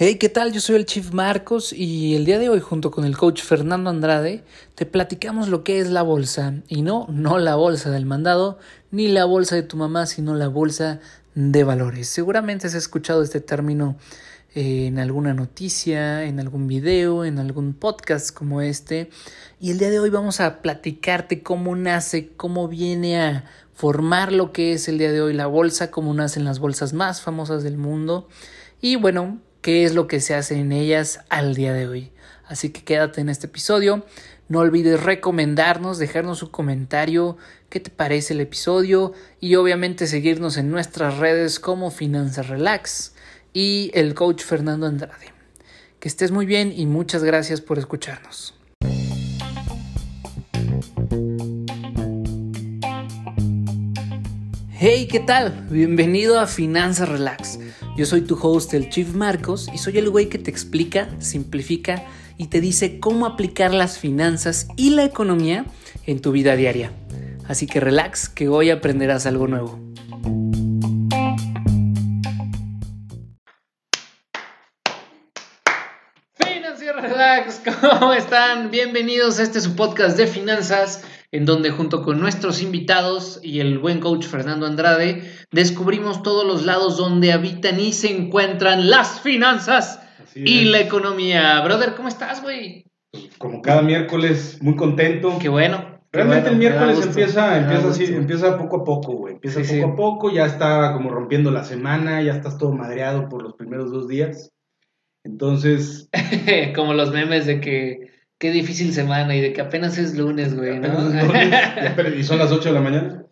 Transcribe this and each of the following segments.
Hey, ¿qué tal? Yo soy el Chief Marcos y el día de hoy junto con el coach Fernando Andrade te platicamos lo que es la bolsa y no, no la bolsa del mandado ni la bolsa de tu mamá, sino la bolsa de valores. Seguramente has escuchado este término eh, en alguna noticia, en algún video, en algún podcast como este y el día de hoy vamos a platicarte cómo nace, cómo viene a formar lo que es el día de hoy la bolsa, cómo nacen las bolsas más famosas del mundo y bueno, qué es lo que se hace en ellas al día de hoy. Así que quédate en este episodio. No olvides recomendarnos, dejarnos un comentario, qué te parece el episodio y obviamente seguirnos en nuestras redes como Finanzas Relax y el coach Fernando Andrade. Que estés muy bien y muchas gracias por escucharnos. Hey, ¿qué tal? Bienvenido a Finanzas Relax. Yo soy tu host, el Chief Marcos, y soy el güey que te explica, simplifica y te dice cómo aplicar las finanzas y la economía en tu vida diaria. Así que relax, que hoy aprenderás algo nuevo. Financiero Relax, ¿cómo están? Bienvenidos a este su podcast de finanzas en donde junto con nuestros invitados y el buen coach Fernando Andrade descubrimos todos los lados donde habitan y se encuentran las finanzas y la economía. Brother, ¿cómo estás, güey? Como cada miércoles, muy contento. Qué bueno. Realmente el miércoles empieza, empieza así, empieza poco a poco, güey. Empieza poco a poco, ya está como rompiendo la semana, ya estás todo madreado por los primeros dos días. Entonces. como los memes de que qué difícil semana y de que apenas es lunes, güey, ¿no? y son las 8 de la mañana.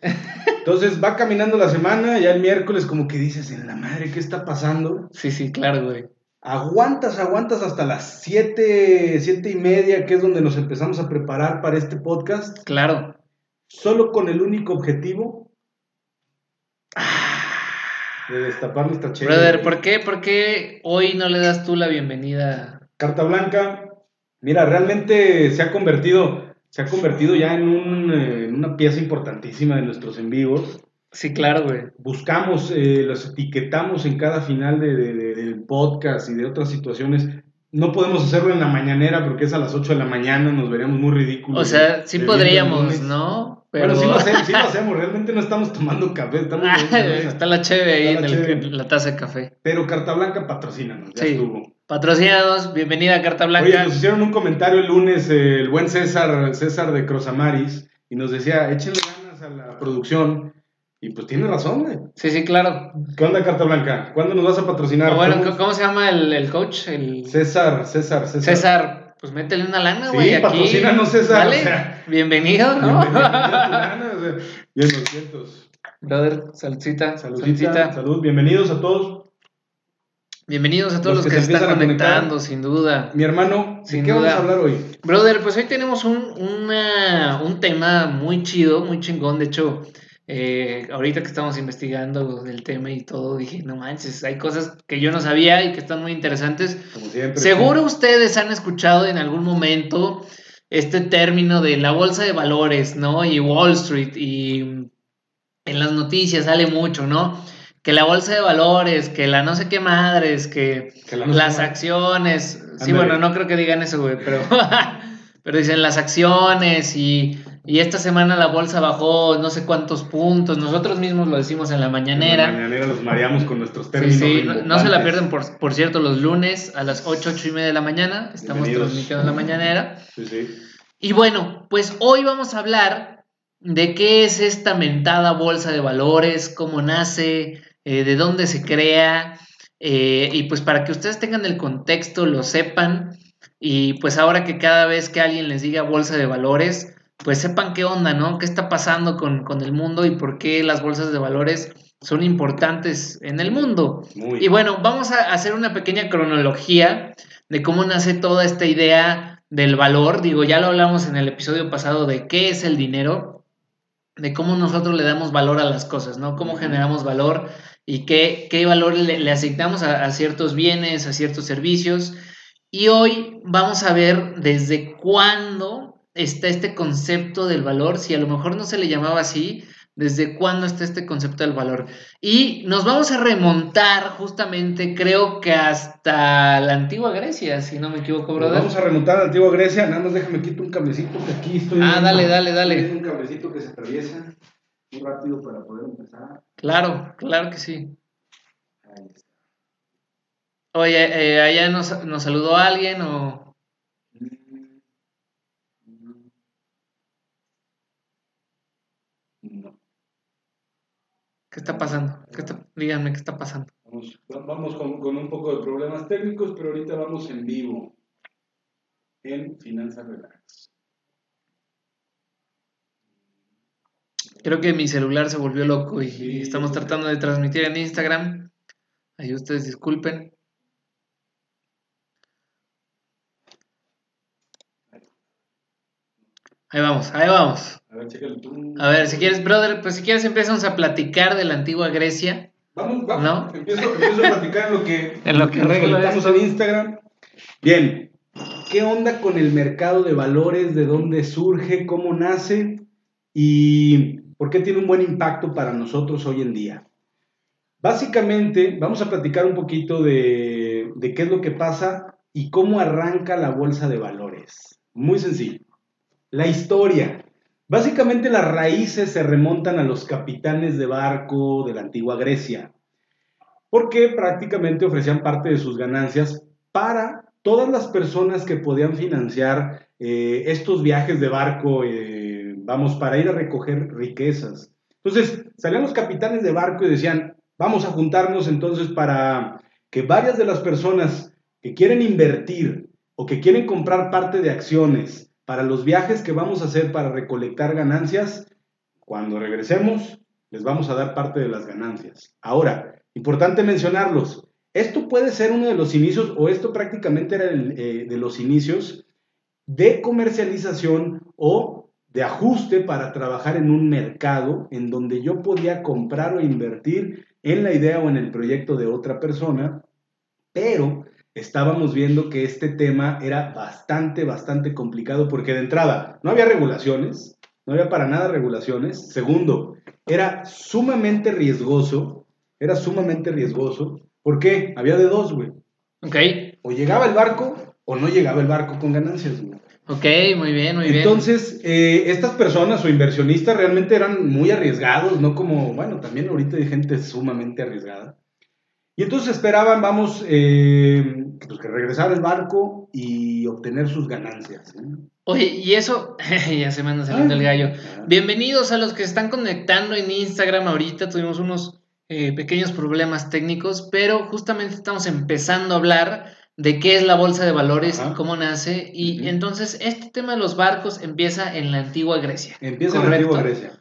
Entonces va caminando la semana, ya el miércoles como que dices, en la madre, ¿qué está pasando? Sí, sí, claro, güey. Aguantas, aguantas hasta las 7, siete y media, que es donde nos empezamos a preparar para este podcast. Claro. Solo con el único objetivo de destapar nuestra chévere. Brother, ¿por qué, ¿por qué hoy no le das tú la bienvenida? Carta Blanca, Mira, realmente se ha convertido, se ha convertido ya en, un, eh, en una pieza importantísima de nuestros en vivos. Sí, claro, güey. Buscamos, eh, los etiquetamos en cada final de, del podcast y de otras situaciones. No podemos hacerlo en la mañanera porque es a las 8 de la mañana, nos veríamos muy ridículos. O sea, sí podríamos, ¿no? Pero... Bueno, sí lo, hacemos, sí lo hacemos, realmente no estamos tomando café, estamos... está la cheve ahí en, la taza de café. Pero Carta Blanca patrocínanos, ya estuvo. Patrocinados, bienvenida a Carta Blanca. Oye, nos hicieron un comentario el lunes el buen César, César de Crosamaris, y nos decía, échenle ganas a la producción. Y pues tiene razón, güey. Sí, sí, claro. ¿Qué onda, Carta Blanca? ¿Cuándo nos vas a patrocinar? bueno, ¿cómo se llama el, coach? El... César, César, César. César, pues métele una lana, güey. Sí, aquí. patrocínanos, César. bienvenido, ¿no? Bienvenido bien, 200. Brother, saludcita. Saludcita. Salud, bienvenidos a todos. Bienvenidos a todos los, que, se están conectando, sin duda. Mi hermano, ¿de qué vamos a hablar hoy? Brother, pues hoy tenemos un, un tema muy chido, muy chingón. De hecho, eh, ahorita que estamos investigando el tema y todo, dije, no manches, hay cosas que yo no sabía y que están muy interesantes. Como siempre, Seguro ustedes han escuchado en algún momento este término de la bolsa de valores, ¿no? Y Wall Street, y en las noticias sale mucho, ¿no? que la bolsa de valores, que la no sé qué madres, que, las acciones. Sí, bueno, no creo que digan eso, güey, pero, pero dicen las acciones y, esta semana la bolsa bajó no sé cuántos puntos. Nosotros mismos lo decimos en la mañanera. En la mañanera los mareamos con nuestros términos. Sí, sí. No, se la pierden, por, por, cierto, los lunes a las 8, 8 y media de la mañana. Estamos transmitiendo en la mañanera. Sí, sí. Y bueno, pues hoy vamos a hablar de qué es esta mentada bolsa de valores, cómo nace, eh, de dónde se crea, eh, y pues para que ustedes tengan el contexto, lo sepan, y pues ahora que cada vez que alguien les diga bolsa de valores, pues sepan qué onda, ¿no? ¿Qué está pasando con, el mundo y por qué las bolsas de valores son importantes en el mundo? Y bueno, vamos a hacer una pequeña cronología de cómo nace toda esta idea del valor. Digo, ya lo hablamos en el episodio pasado de qué es el dinero, de cómo nosotros le damos valor a las cosas, ¿no? Cómo generamos valor y qué, qué valor le, asignamos a, ciertos bienes, a ciertos servicios. Y hoy vamos a ver desde cuándo está este concepto del valor, si a lo mejor no se le llamaba así, desde cuándo está este concepto del valor. Y nos vamos a remontar justamente, creo que hasta la antigua Grecia, si no me equivoco, brother. vamos a remontar a la antigua Grecia, nada más déjame quitar un cablecito que aquí estoy. Ah, dale, dale, dale. un cablecito que se atraviesa muy rápido para poder empezar. Claro, claro que sí. Ahí está. Oye, eh, allá nos, nos saludó alguien o... ¿Qué está pasando? ¿Qué díganme qué está pasando. Vamos, con, un poco de problemas técnicos, pero ahorita vamos en vivo en Finanzas Relax. Creo que mi celular se volvió loco y, estamos tratando de transmitir en Instagram. Ahí ustedes disculpen. Ahí vamos, ahí vamos. A ver, chécale tú. A ver, si quieres, brother, pues si quieres empezamos a platicar de la antigua Grecia. Vamos, vamos. ¿No? Empiezo, empiezo a platicar en lo que, en lo que, nos en Instagram. Bien, ¿qué onda con el mercado de valores? ¿De dónde surge? ¿Cómo nace? ¿Y por qué tiene un buen impacto para nosotros hoy en día? Básicamente, vamos a platicar un poquito de, de qué es lo que pasa y cómo arranca la bolsa de valores. Muy sencillo. La historia. Básicamente las raíces se remontan a los capitanes de barco de la antigua Grecia, porque prácticamente ofrecían parte de sus ganancias para todas las personas que podían financiar eh, estos viajes de barco, eh, vamos, para ir a recoger riquezas. Entonces, salían los capitanes de barco y decían, vamos a juntarnos entonces para que varias de las personas que quieren invertir o que quieren comprar parte de acciones para los viajes que vamos a hacer para recolectar ganancias, cuando regresemos, les vamos a dar parte de las ganancias. Ahora, importante mencionarlos. Esto puede ser uno de los inicios, o esto prácticamente era eh, de los inicios de comercialización o de ajuste para trabajar en un mercado en donde yo podía comprar o invertir en la idea o en el proyecto de otra persona, pero estábamos viendo que este tema era bastante, bastante complicado porque de entrada no había regulaciones, no había para nada regulaciones. Segundo, era sumamente riesgoso, era sumamente riesgoso. ¿Por qué? Había de dos, güey. Ok. O llegaba el barco o no llegaba el barco con ganancias, güey. Ok, muy bien, muy bien. Entonces, eh, estas personas o inversionistas realmente eran muy arriesgados, no como, bueno, también ahorita hay gente sumamente arriesgada. Y entonces esperaban, vamos, eh, pues, que regresara el barco y obtener sus ganancias. Oye, y eso, ya se me anda saliendo el gallo. Bienvenidos a los que se están conectando en Instagram ahorita. Tuvimos unos eh, pequeños problemas técnicos, pero justamente estamos empezando a hablar de qué es la bolsa de valores y cómo nace. Y entonces este tema de los barcos empieza en la antigua Grecia. Empieza en la antigua Grecia.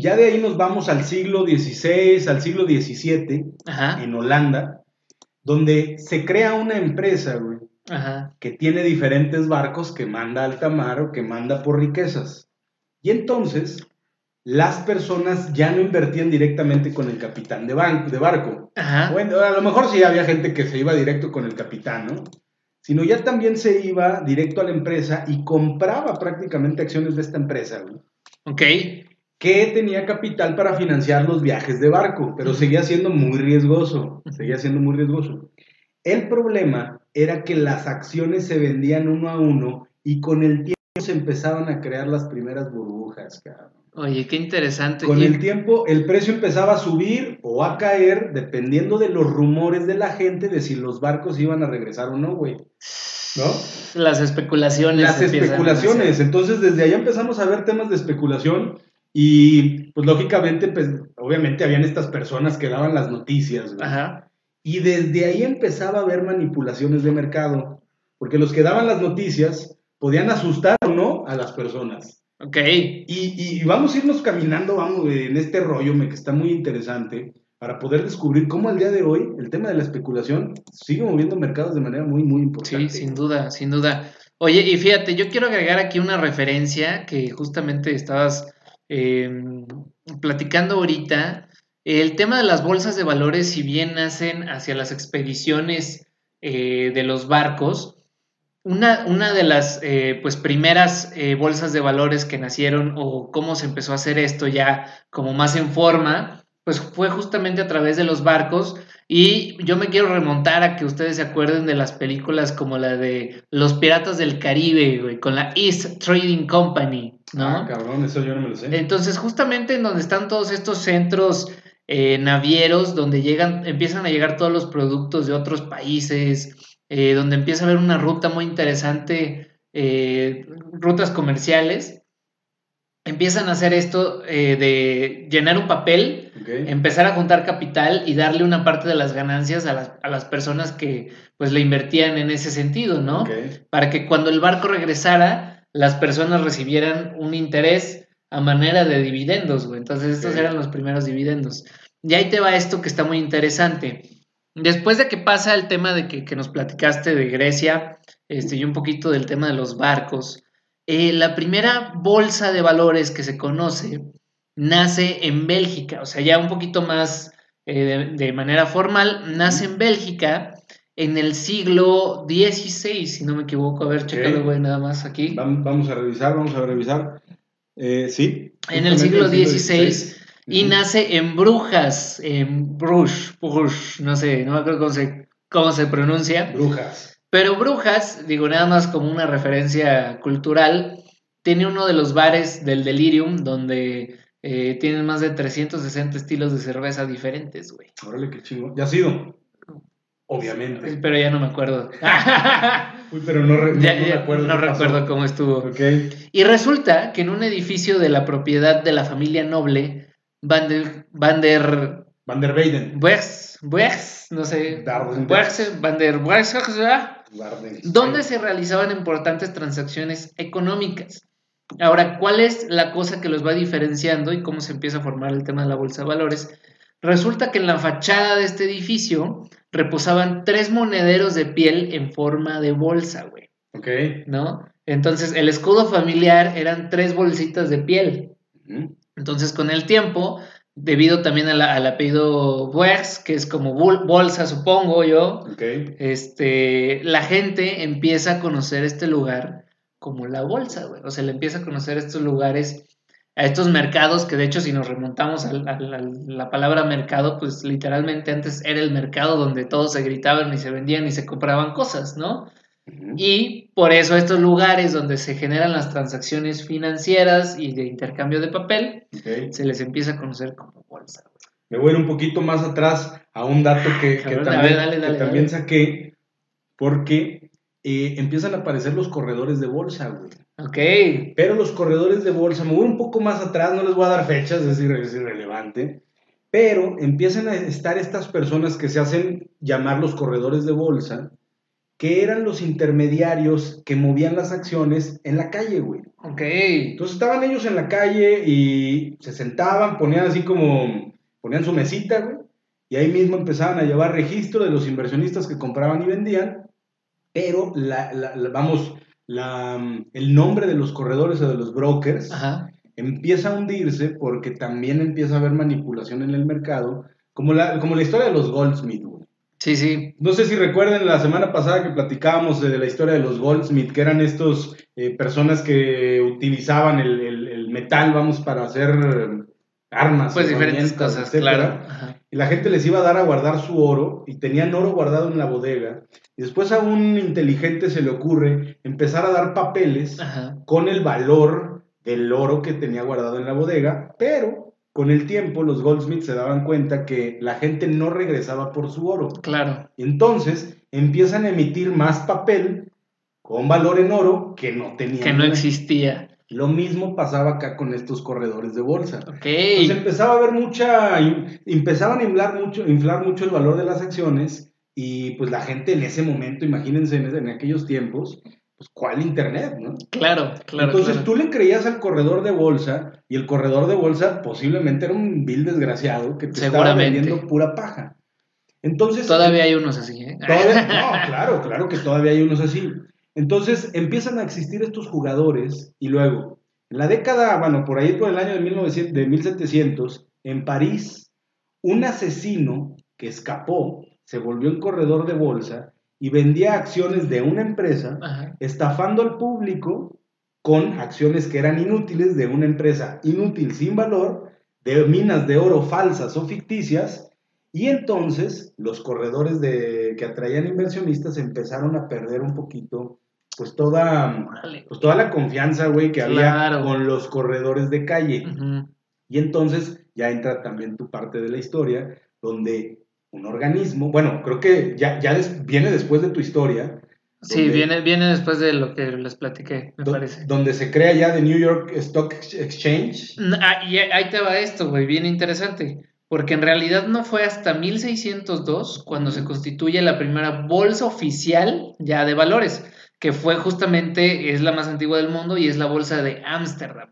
Ya de ahí nos vamos al siglo XVI, al siglo XVII, en Holanda, donde se crea una empresa, güey, que tiene diferentes barcos que manda alta mar o que manda por riquezas. Y entonces, las personas ya no invertían directamente con el capitán de, de barco. Bueno, a lo mejor sí había gente que se iba directo con el capitán, ¿no? Sino ya también se iba directo a la empresa y compraba prácticamente acciones de esta empresa, güey. Ok que tenía capital para financiar los viajes de barco, pero seguía siendo muy riesgoso, seguía siendo muy riesgoso. El problema era que las acciones se vendían uno a uno y con el tiempo se empezaban a crear las primeras burbujas, cabrón. Oye, qué interesante. Con el tiempo el precio empezaba a subir o a caer dependiendo de los rumores de la gente de si los barcos iban a regresar o no, güey. ¿No? Las especulaciones. Las especulaciones. Entonces, desde ahí empezamos a ver temas de especulación y pues lógicamente, pues obviamente habían estas personas que daban las noticias. Ajá. Y desde ahí empezaba a haber manipulaciones de mercado, porque los que daban las noticias podían asustar o no a las personas. Ok. Y, y, vamos a irnos caminando, vamos, en este rollo que está muy interesante, para poder descubrir cómo al día de hoy el tema de la especulación sigue moviendo mercados de manera muy, muy importante. Sí, sin duda, sin duda. Oye, y fíjate, yo quiero agregar aquí una referencia que justamente estabas Em, platicando ahorita, el tema de las bolsas de valores, si bien nacen hacia las expediciones eh, de los barcos, una, una de las eh, pues primeras eh, bolsas de valores que nacieron o cómo se empezó a hacer esto ya como más en forma, pues fue justamente a través de los barcos y yo me quiero remontar a que ustedes se acuerden de las películas como la de Los Piratas del Caribe, güey, con la East Trading Company, ¿no? Ah, cabrón, eso yo no me lo sé. Entonces, justamente en donde están todos estos centros eh, navieros, donde llegan, empiezan a llegar todos los productos de otros países, eh, donde empieza a haber una ruta muy interesante, eh, rutas comerciales, empiezan a hacer esto eh, de llenar un papel, empezar a juntar capital y darle una parte de las ganancias a las, a las personas que pues le invertían en ese sentido, ¿no? Para que cuando el barco regresara, las personas recibieran un interés a manera de dividendos, güey. Entonces estos eran los primeros dividendos. Y ahí te va esto que está muy interesante. Después de que pasa el tema de que, nos platicaste de Grecia este, y un poquito del tema de los barcos, eh, la primera bolsa de valores que se conoce nace en Bélgica, o sea, ya un poquito más eh, de, manera formal, nace en Bélgica en el siglo XVI, si no me equivoco. A ver, chécalo, güey, nada más aquí. Vamos a revisar, vamos a revisar. Eh, sí. En el siglo XVI y nace en Brujas, en Bruges, Bruges, no sé, no me acuerdo cómo se, cómo se pronuncia. Brujas. Pero Brujas, digo nada más como una referencia cultural, tiene uno de los bares del Delirium donde eh, tienen más de 360 estilos de cerveza diferentes, güey. Órale, qué chingo. ¿Ya ha sido? Obviamente. Pero ya no me acuerdo. Uy, pero no, recuerdo. No recuerdo cómo estuvo. Y resulta que en un edificio de la propiedad de la familia noble Van der... Van der... Van der Weyden. no sé. Van der donde se realizaban importantes transacciones económicas. Ahora, ¿cuál es la cosa que los va diferenciando y cómo se empieza a formar el tema de la bolsa de valores? Resulta que en la fachada de este edificio reposaban tres monederos de piel en forma de bolsa, güey. Ok. ¿No? Entonces, el escudo familiar eran tres bolsitas de piel. Entonces, con el tiempo, debido también al apellido Wers, que es como bolsa, supongo yo, este, la gente empieza a conocer este lugar como la bolsa, güey. O sea, le empieza a conocer estos lugares, a estos mercados, que de hecho, si nos remontamos a, la palabra mercado, pues literalmente antes era el mercado donde todos se gritaban y se vendían y se compraban cosas, ¿no? Y por eso estos lugares donde se generan las transacciones financieras y de intercambio de papel, se les empieza a conocer como bolsa. Me voy un poquito más atrás a un dato que, también, saqué, porque eh, empiezan a aparecer los corredores de bolsa, güey. Ok. Pero los corredores de bolsa, me voy un poco más atrás, no les voy a dar fechas, es, es irrelevante, pero empiezan a estar estas personas que se hacen llamar los corredores de bolsa, que eran los intermediarios que movían las acciones en la calle, güey. Ok. Entonces estaban ellos en la calle y se sentaban, ponían así como, ponían su mesita, güey, y ahí mismo empezaban a llevar registro de los inversionistas que compraban y vendían, pero, la, vamos, la, el nombre de los corredores o de los brokers empieza a hundirse porque también empieza a haber manipulación en el mercado, como la, como la historia de los Goldsmith. Sí, sí. No sé si recuerden la semana pasada que platicábamos de la historia de los Goldsmith, que eran estos eh, personas que utilizaban el, metal, vamos, para hacer armas. Pues diferentes cosas, claro. Y la gente les iba a dar a guardar su oro y tenían oro guardado en la bodega. Y después a un inteligente se le ocurre empezar a dar papeles con el valor del oro que tenía guardado en la bodega, pero con el tiempo los Goldsmiths se daban cuenta que la gente no regresaba por su oro. Claro. Entonces empiezan a emitir más papel con valor en oro que no tenía. Que no existía. Lo mismo pasaba acá con estos corredores de bolsa. Okay. Entonces empezaba a haber mucha, empezaban a inflar mucho, inflar mucho el valor de las acciones y pues la gente en ese momento, imagínense en aquellos tiempos, pues, ¿cuál internet, no? Claro, claro. Entonces tú le creías al corredor de bolsa y el corredor de bolsa posiblemente era un vil desgraciado que te estaba vendiendo pura paja. Entonces. Todavía hay unos así, ¿eh? no, claro, claro que todavía hay unos así. Entonces empiezan a existir estos jugadores y luego, en la década, bueno, por ahí por el año de, 1900, de 1700, en París, un asesino que escapó se volvió un corredor de bolsa y vendía acciones de una empresa, Ajá. estafando al público con acciones que eran inútiles de una empresa inútil sin valor, de minas de oro falsas o ficticias, y entonces los corredores de, que atraían inversionistas empezaron a perder un poquito, pues toda, pues toda la confianza, güey, que Claro. había con los corredores de calle. Y entonces ya entra también tu parte de la historia, donde un organismo, bueno, creo que ya, ya des- viene después de tu historia. Sí, viene, viene después de lo que les platiqué, me do- parece. Donde se crea ya The New York Stock Exchange. Ah, y ahí te va esto, güey, bien interesante. Porque en realidad no fue hasta 1602 cuando se constituye la primera bolsa oficial ya de valores, que fue justamente, es la más antigua del mundo y es la bolsa de Ámsterdam,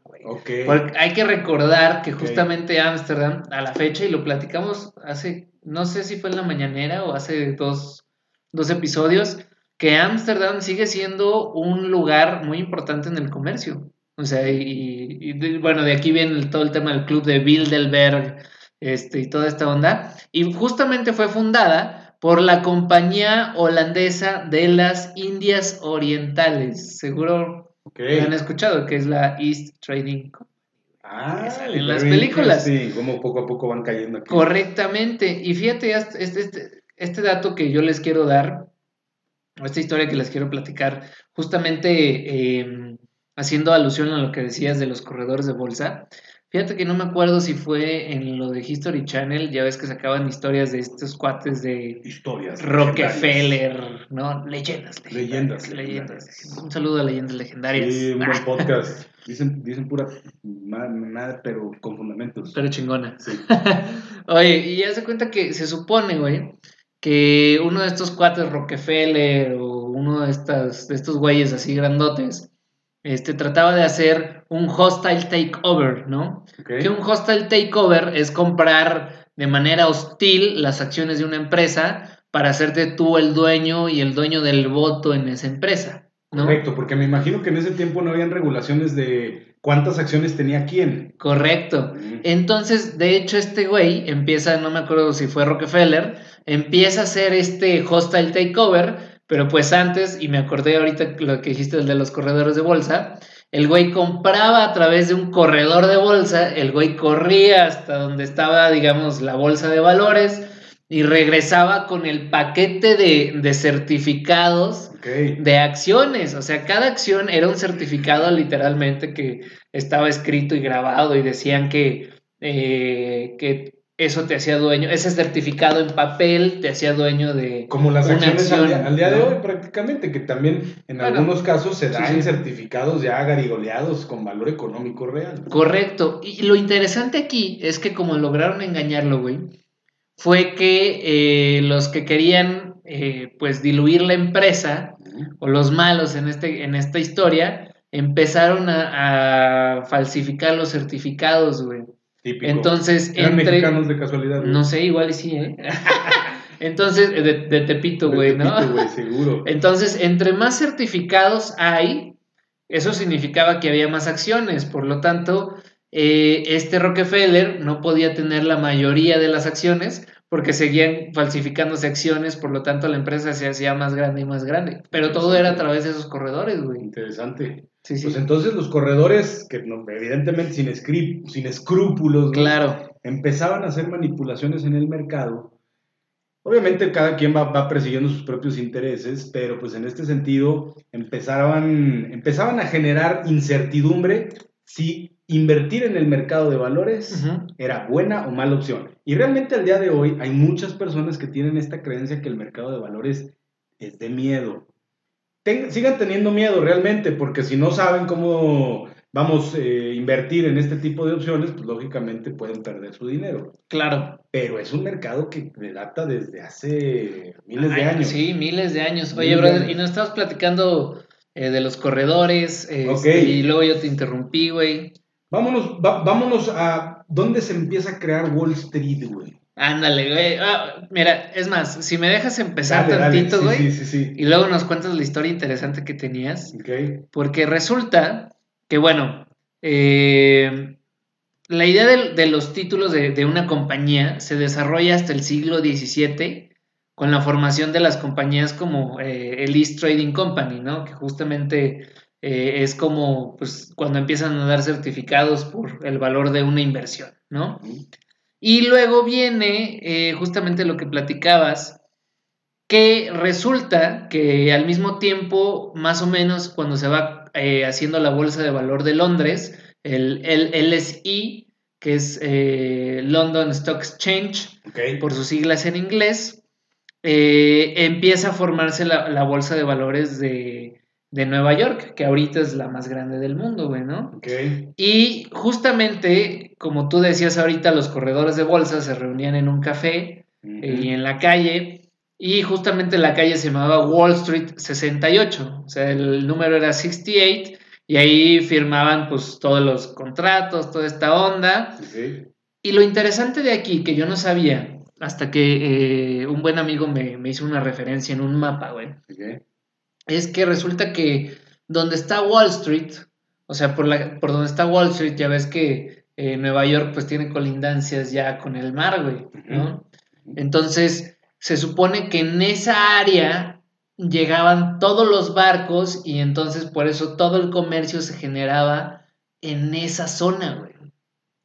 Porque hay que recordar que justamente Ámsterdam, a la fecha, y lo platicamos hace, no sé si fue en la mañanera o hace dos, dos episodios, que Ámsterdam sigue siendo un lugar muy importante en el comercio. O sea, y, bueno, de aquí viene el- todo el tema del club de Bilderberg este, y toda esta onda. Y justamente fue fundada por la compañía holandesa de las Indias Orientales. Seguro Ok. lo han escuchado, que es la East Trading Co- Ah, que sale en las películas. interesting, cómo poco a poco van cayendo aquí. Correctamente. Y fíjate, este, este, este dato que yo les quiero dar, o esta historia que les quiero platicar, justamente eh, haciendo alusión a lo que decías de los corredores de bolsa. Fíjate que no me acuerdo si fue en lo de History Channel, ya ves que sacaban historias de estos cuates de Historias. Rockefeller, ¿no? Leyendas, Leyendas leyendas. Un saludo a leyendas legendarias. Sí, un buen podcast. Dicen, dicen pura nada, pero con fundamentos. Pero chingona. Sí. Oye, y ya se cuenta que se supone, güey, que uno de estos cuates Rockefeller o uno de estas, de estos güeyes así grandotes, este, trataba de hacer un hostile takeover, ¿no? Que un hostile takeover es comprar de manera hostil las acciones de una empresa para hacerte tú el dueño y el dueño del voto en esa empresa, ¿no? Correcto, porque me imagino que en ese tiempo no habían regulaciones de cuántas acciones tenía quién. Correcto. Mm. Entonces, de hecho, este güey empieza, no me acuerdo si fue Rockefeller, empieza a hacer este hostile takeover, pero pues antes, y me acordé ahorita lo que dijiste el de los corredores de bolsa, el güey compraba a través de un corredor de bolsa, el güey corría hasta donde estaba, digamos, la bolsa de valores y regresaba con el paquete de, de certificados de acciones, o sea, cada acción era un certificado literalmente que estaba escrito y grabado y decían que, eh, que eso te hacía dueño, ese certificado en papel te hacía dueño de... Como las acciones al, día, al día de hoy prácticamente, que también en Bueno, algunos casos se dan sí, sí. certificados ya garigoleados con valor económico real. Correcto, y lo interesante aquí es que como lograron engañarlo, güey, fue que eh, los que querían eh, pues diluir la empresa o los malos en, este, en esta historia empezaron a, a falsificar los certificados, güey. Típico. Entonces, ¿Eran entre... mexicanos de casualidad? güey? No sé, igual y sí, ¿eh? Entonces, de, de Tepito, De güey, ¿no? Tepito, güey, seguro. Entonces, entre más certificados hay, eso significaba que había más acciones. Por lo tanto, eh, este Rockefeller no podía tener la mayoría de las acciones porque seguían falsificándose acciones, por lo tanto la empresa se hacía más grande y más grande. Pero todo era a través de esos corredores, güey. Interesante. Sí, sí. Pues entonces los corredores, que no- evidentemente sin, sin escrúpulos, Claro, empezaban a hacer manipulaciones en el mercado. Obviamente cada quien va, va persiguiendo sus propios intereses, pero pues en este sentido empezaban, empezaban a generar incertidumbre si invertir en el mercado de valores era buena o mala opción. Y realmente al día de hoy hay muchas personas que tienen esta creencia que el mercado de valores es de miedo. Ten- sigan teniendo miedo realmente, porque si no saben cómo vamos a invertir en este tipo de opciones, pues lógicamente pueden perder su dinero. claro. Pero es un mercado que data desde hace miles de años. Sí, miles de años. Oye, Miles brother, años. y nos estabas platicando eh, de los corredores, este, Ok. y luego yo te interrumpí, güey. Vámonos, va- vámonos a dónde se empieza a crear Wall Street, güey. Ándale, güey. Ah, mira, es más, si me dejas empezar Dale, dale. tantito, Sí, güey, Sí, sí, sí. y luego nos cuentas la historia interesante que tenías, Ok. porque resulta que, bueno, eh, la idea de, de los títulos de, de una compañía se desarrolla hasta el siglo XVII con la formación de las compañías como eh, el East Trading Company, ¿no? Que justamente eh, es como pues, cuando empiezan a dar certificados por el valor de una inversión, ¿no? Y luego viene eh, justamente lo que platicabas, que resulta que al mismo tiempo, más o menos cuando se va haciendo la Bolsa de Valor de Londres, el, el LSI, que es London Stock Exchange, por sus siglas en inglés, eh, empieza a formarse la, bolsa de valores de, Nueva York, que ahorita es la más grande del mundo, güey, ¿no? Y justamente, como tú decías ahorita, los corredores de bolsa se reunían en un café eh, y en la calle, y justamente la calle se llamaba Wall Street 68, o sea, el número era 68, y ahí firmaban pues todos los contratos, toda esta onda. Y lo interesante de aquí, que yo no sabía, hasta que eh, un buen amigo me, hizo una referencia en un mapa, güey. Es que resulta que donde está Wall Street, o sea, por, la, por donde está Wall Street, ya ves que eh, Nueva York pues tiene colindancias ya con el mar, güey, ¿no? Entonces, se supone que en esa área llegaban todos los barcos y entonces por eso todo el comercio se generaba en esa zona, güey.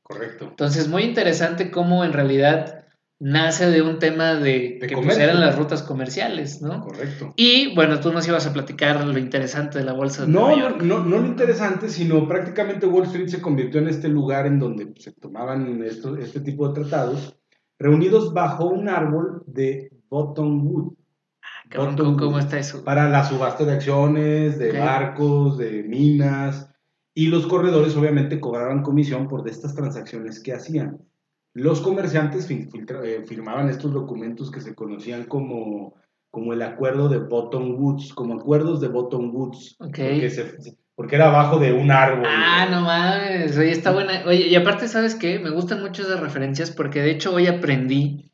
Correcto. Entonces, muy interesante cómo en realidad nace de un tema de, que pues, eran las rutas comerciales, ¿no? Correcto. Y bueno, tú nos ibas a platicar lo interesante de la bolsa de no, Nueva York. No, no lo interesante, sino prácticamente Wall Street se convirtió en este lugar en donde se tomaban este tipo de tratados, reunidos bajo un árbol de Bottom Wood. Ah, ¿cómo, está eso? Para la subasta de acciones, de barcos, de minas, y los corredores obviamente cobraban comisión por estas transacciones que hacían. Los comerciantes eh, firmaban estos documentos que se conocían como, como el acuerdo de Bottom Woods, como acuerdos de Bottom Woods. Porque, porque, era abajo de un árbol. Ah, no mames, oye, está buena. Oye, y aparte, ¿sabes qué? Me gustan mucho esas referencias porque de hecho hoy aprendí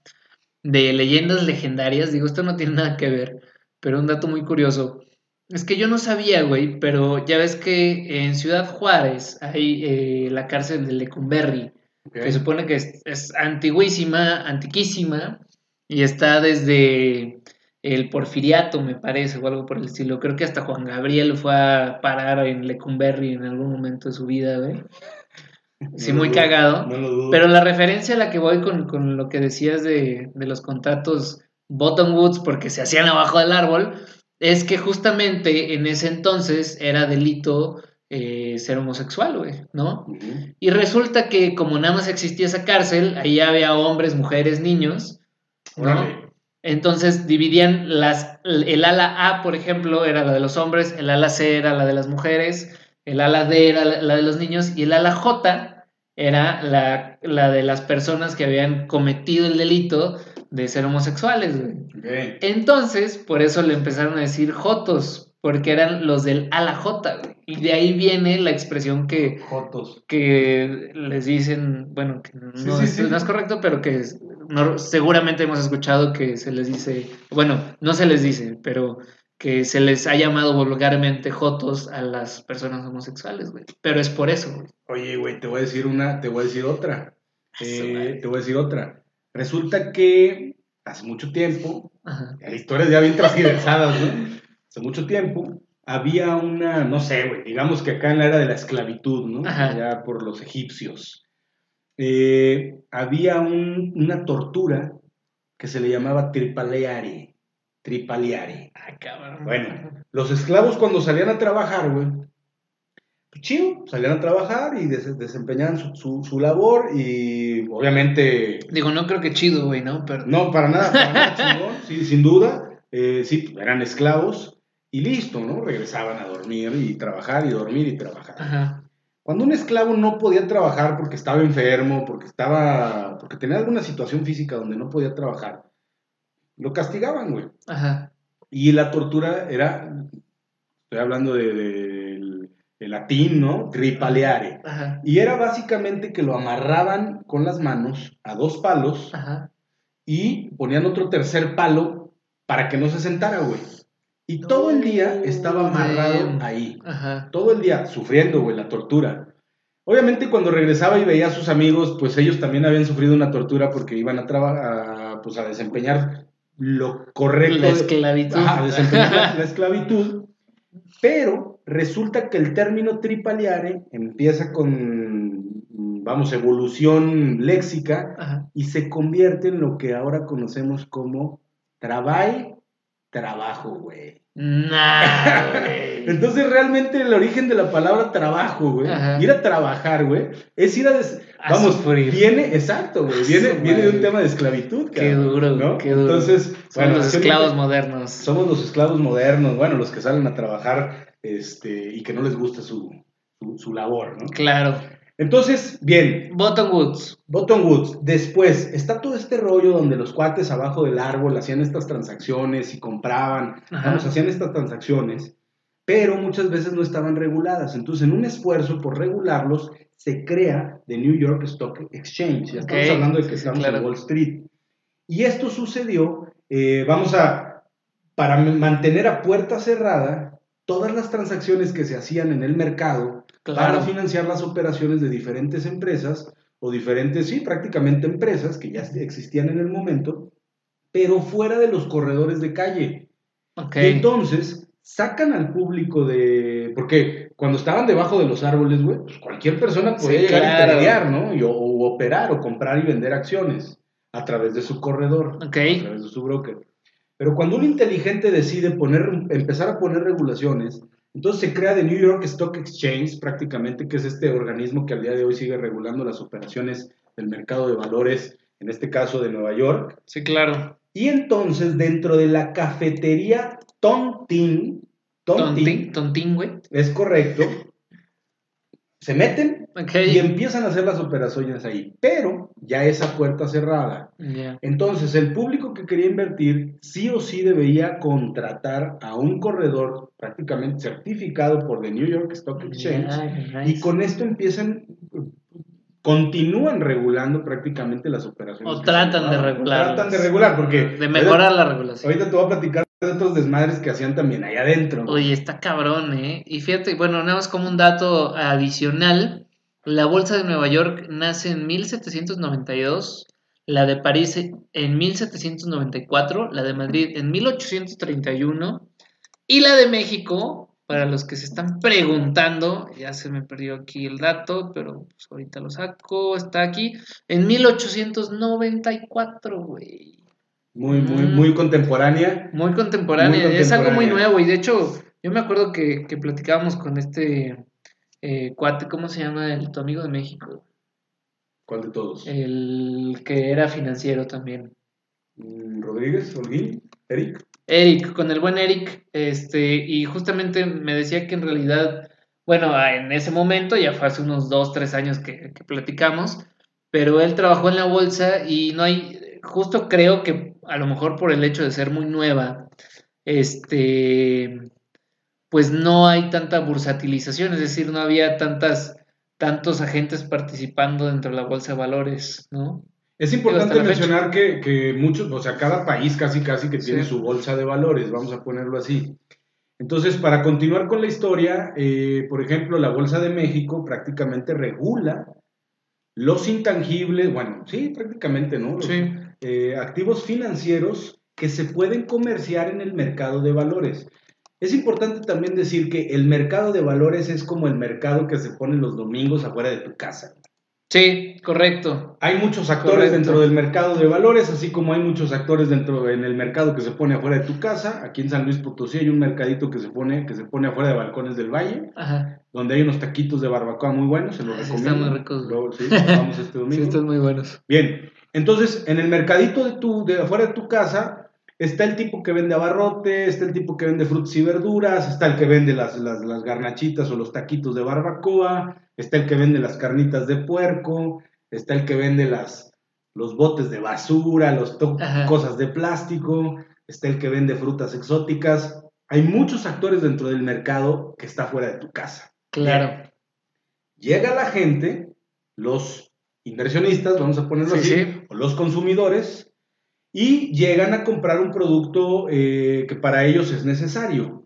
de leyendas legendarias. Digo, esto no tiene nada que ver, pero un dato muy curioso. Es que yo no sabía, güey, pero ya ves que en Ciudad Juárez hay eh, la cárcel de Lecumberri que supone que es, antiguísima, antiquísima, y está desde el porfiriato, me parece, o algo por el estilo. Creo que hasta Juan Gabriel fue a parar en Lecumberri en algún momento de su vida, güey. Sí, muy cagado. pero la referencia a la que voy con, lo que decías de, de los contratos Bottom Woods, porque se hacían abajo del árbol, es que justamente en ese entonces era delito eh, ser homosexual, güey, ¿no? Y resulta que como nada más existía esa cárcel, ahí había hombres, mujeres, niños, ¿no? Entonces dividían las, el ala A, por ejemplo, era la de los hombres, el ala C era la de las mujeres, el ala D era la de los niños y el ala J era la, la de las personas que habían cometido el delito de ser homosexuales, güey. Entonces, por eso le empezaron a decir Jotos, porque eran los del a la J, Y de ahí viene la expresión que, Jotos. que les dicen, bueno, que no, es, correcto, pero que seguramente hemos escuchado que se les dice, bueno, no se les dice, pero que se les ha llamado vulgarmente jotos a las personas homosexuales, güey. Pero es por eso, güey. Oye, güey, te voy a decir una, te voy a decir otra. Eh, te voy a decir otra. Resulta que hace mucho tiempo, la historia ya bien transgiversada, ¿no? Hace mucho tiempo, había una, no sé, güey, digamos que acá en la era de la esclavitud, ¿no? Ya por los egipcios. Eh, había una tortura que se le llamaba tripaleare. Tripaleare. Ah, cabrón. Bueno, los esclavos cuando salían a trabajar, güey, pues chido, salían a trabajar y desempeñaban su, labor y obviamente... Digo, no creo que chido, güey, ¿no? Pero... No, para nada, para nada sí, sin duda. Eh, sí, eran esclavos y listo, ¿no? Regresaban a dormir y trabajar y dormir y trabajar. Cuando un esclavo no podía trabajar porque estaba enfermo, porque estaba, porque tenía alguna situación física donde no podía trabajar, lo castigaban, güey. Ajá. Y la tortura era, estoy hablando de, latín, ¿no? Tripaleare. Ajá. Y era básicamente que lo amarraban con las manos a dos palos Ajá. y ponían otro tercer palo para que no se sentara, güey. Y todo el día estaba amarrado ahí. Todo el día sufriendo, güey, la tortura. Obviamente cuando regresaba y veía a sus amigos, pues ellos también habían sufrido una tortura porque iban a trabajar, pues a desempeñar lo correcto. La esclavitud. Ajá, desempeñar la, la esclavitud, pero resulta que el término tripaliare empieza con, vamos, evolución léxica Ajá. y se convierte en lo que ahora conocemos como trabajo, trabajo, güey. Nah, güey. Entonces realmente el origen de la palabra trabajo, güey, Ajá. ir a trabajar, güey, es ir a... des- A Vamos, sufrir. viene, exacto, güey, viene, viene de un tema de esclavitud, Qué cabrón, duro, ¿no? qué duro. Entonces, Son bueno, los esclavos modernos. somos los esclavos modernos, bueno, los que salen a trabajar este, y que no les gusta su, su, su labor, ¿no? Claro. Entonces, bien, Bottom Woods. Bottom Woods, después está todo este rollo donde los cuates abajo del árbol hacían estas transacciones y compraban, Ajá. vamos, hacían estas transacciones, pero muchas veces no estaban reguladas. Entonces, en un esfuerzo por regularlos, se crea The New York Stock Exchange. Ya estamos hablando de que estamos claro. en Wall Street. Y esto sucedió, eh, vamos a, para mantener a puerta cerrada todas las transacciones que se hacían en el mercado para financiar las operaciones de diferentes empresas o diferentes, sí, prácticamente empresas que ya existían en el momento, pero fuera de los corredores de calle. Y entonces sacan al público de... Porque cuando estaban debajo de los árboles, güey, pues cualquier persona podía Sí, llegar claro. ¿no? Y, o, o operar o comprar y vender acciones a través de su corredor, a través de su broker. Pero cuando un inteligente decide poner, empezar a poner regulaciones, entonces se crea The New York Stock Exchange, prácticamente, que es este organismo que al día de hoy sigue regulando las operaciones del mercado de valores, en este caso de Nueva York. Sí, claro. Y entonces, dentro de la cafetería Tontin, Tontin, Tontín, tontín, güey. es correcto, se meten y empiezan a hacer las operaciones ahí, pero ya esa puerta cerrada. Entonces, el público que quería invertir sí o sí debía contratar a un corredor prácticamente certificado por the New York Stock Exchange y con esto empiezan, continúan regulando prácticamente las operaciones. O tratan de regular. Tratan de regular porque... De mejorar la regulación. Ahorita te voy a platicar de otros desmadres que hacían también allá adentro. Oye, está cabrón, ¿eh? Y fíjate, bueno, nada más como un dato adicional, la bolsa de Nueva York nace en 1792, la de París en 1794, la de Madrid en 1831 y la de México, para los que se están preguntando, ya se me perdió aquí el dato, pero pues ahorita lo saco, está aquí, en 1894, güey. Muy, muy, Mm. muy contemporánea. Muy contemporánea, Muy es algo muy nuevo y de hecho yo me acuerdo que, que platicábamos con este eh, cuate, ¿cómo se llama? El, tu amigo de México, ¿Cuál de todos? el que era financiero también. Mm, ¿Rodríguez? ¿Holguín? ¿Eric? Eric, con el buen Eric, este, y justamente me decía que en realidad, bueno, ah, en ese momento, ya fue hace unos dos, tres años que, que platicamos, pero él trabajó en la bolsa y no hay, justo creo que a lo mejor por el hecho de ser muy nueva, este, pues no hay tanta bursatilización, es decir, no había tantas, tantos agentes participando dentro de la bolsa de valores, ¿no? Es importante mencionar que, que muchos, o sea, cada país casi casi que tiene Sí. su bolsa de valores, vamos a ponerlo así. Entonces, para continuar con la historia, eh, por ejemplo, la Bolsa de México prácticamente regula los intangibles, bueno, sí, prácticamente, ¿no? Los, Sí. Eh, activos financieros que se pueden comerciar en el mercado de valores. Es importante también decir que el mercado de valores es como el mercado que se pone los domingos afuera de tu casa. Sí, correcto. Hay muchos actores Correcto. dentro del mercado de valores, así como hay muchos actores dentro en el mercado que se pone afuera de tu casa. Aquí en San Luis Potosí hay un mercadito que se pone que se pone afuera de balcones del valle, Ajá. donde hay unos taquitos de barbacoa muy buenos, se los Ah, sí, recomiendo. están muy ricos. Luego, sí, vamos este domingo. Sí, están muy buenos. Bien, entonces en el mercadito de tu, de afuera de tu casa está el tipo que vende abarrote, está el tipo que vende frutas y verduras, está el que vende las, las, las garnachitas o los taquitos de barbacoa, está el que vende las carnitas de puerco, está el que vende las, los botes de basura, los Ajá. cosas de plástico, está el que vende frutas exóticas. Hay muchos actores dentro del mercado que está fuera de tu casa. Claro. Llega la gente, los inversionistas, vamos a ponerlo Sí, así, sí. o los consumidores, y llegan a comprar un producto eh, que para ellos es necesario.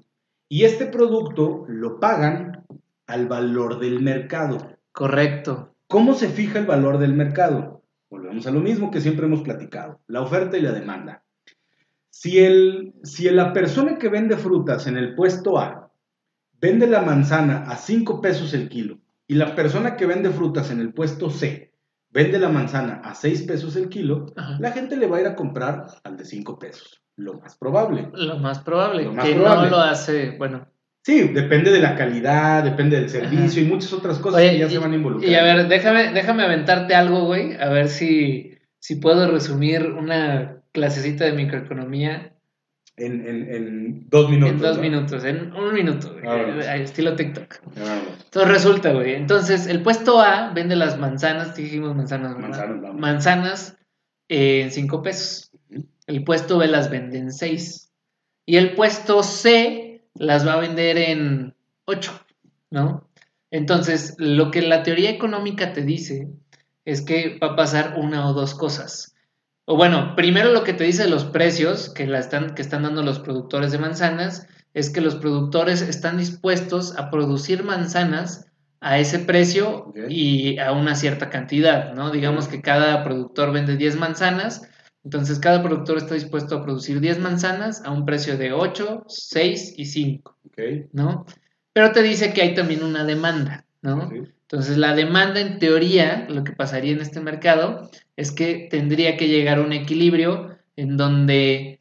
Y este producto lo pagan al valor del mercado. Correcto. ¿Cómo se fija el valor del mercado? Volvemos a lo mismo que siempre hemos platicado, la oferta y la demanda. Si, el, si la persona que vende frutas en el puesto A vende la manzana a 5 pesos el kilo y la persona que vende frutas en el puesto C vende la manzana a 6 pesos el kilo, Ajá. la gente le va a ir a comprar al de 5 pesos. Lo más probable. Lo más probable. Lo más que probable. no lo hace, bueno. Sí, depende de la calidad, depende del servicio y muchas otras cosas que ya y, se van a involucrar. y a ver, déjame, déjame aventarte algo, güey. A ver si, si puedo resumir una clasecita de microeconomía En, en, en dos minutos. en dos ¿no? minutos, en un minuto, güey. Ah, Estilo TikTok. Vamos. Entonces resulta, güey. Entonces, el puesto A vende las manzanas, dijimos manzanas. Manzanas. Manzanas eh, en 5 pesos. El puesto B las vende en 6. Y el puesto C las va a vender en 8, ¿no? Entonces, lo que la teoría económica te dice es que va a pasar una o dos cosas. O bueno, primero lo que te dice los precios que, la están, que están dando los productores de manzanas es que los productores están dispuestos a producir manzanas a ese precio y a una cierta cantidad, ¿no? Digamos que cada productor vende 10 manzanas, entonces cada productor está dispuesto a producir 10 manzanas a un precio de 8, 6 y 5, Ok. ¿no? Pero te dice que hay también una demanda, ¿no? Sí. Entonces, la demanda, en teoría, lo que pasaría en este mercado es que tendría que llegar a un equilibrio en donde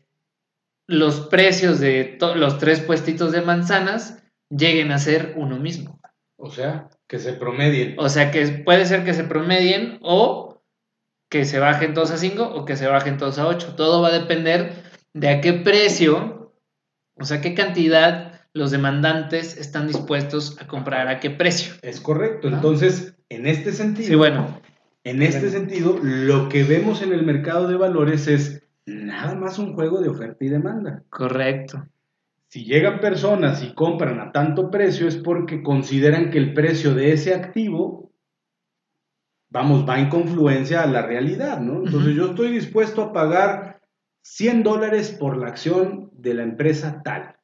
los precios de los tres puestitos de manzanas lleguen a ser uno mismo. O sea, que se promedien. O sea, que puede ser que se promedien o que se bajen todos a 5 o que se bajen todos a 8. Todo va a depender de a qué precio, o sea, qué cantidad los demandantes están dispuestos a comprar, a qué precio. Es correcto. ¿No? Entonces, en este sentido, Sí, bueno, en este Bueno. sentido, lo que vemos en el mercado de valores es nada más un juego de oferta y demanda. correcto. Si llegan personas y compran a tanto precio es porque consideran que el precio de ese activo, vamos, va en confluencia a la realidad, ¿no? Entonces yo estoy dispuesto a pagar 100 dólares por la acción de la empresa tal.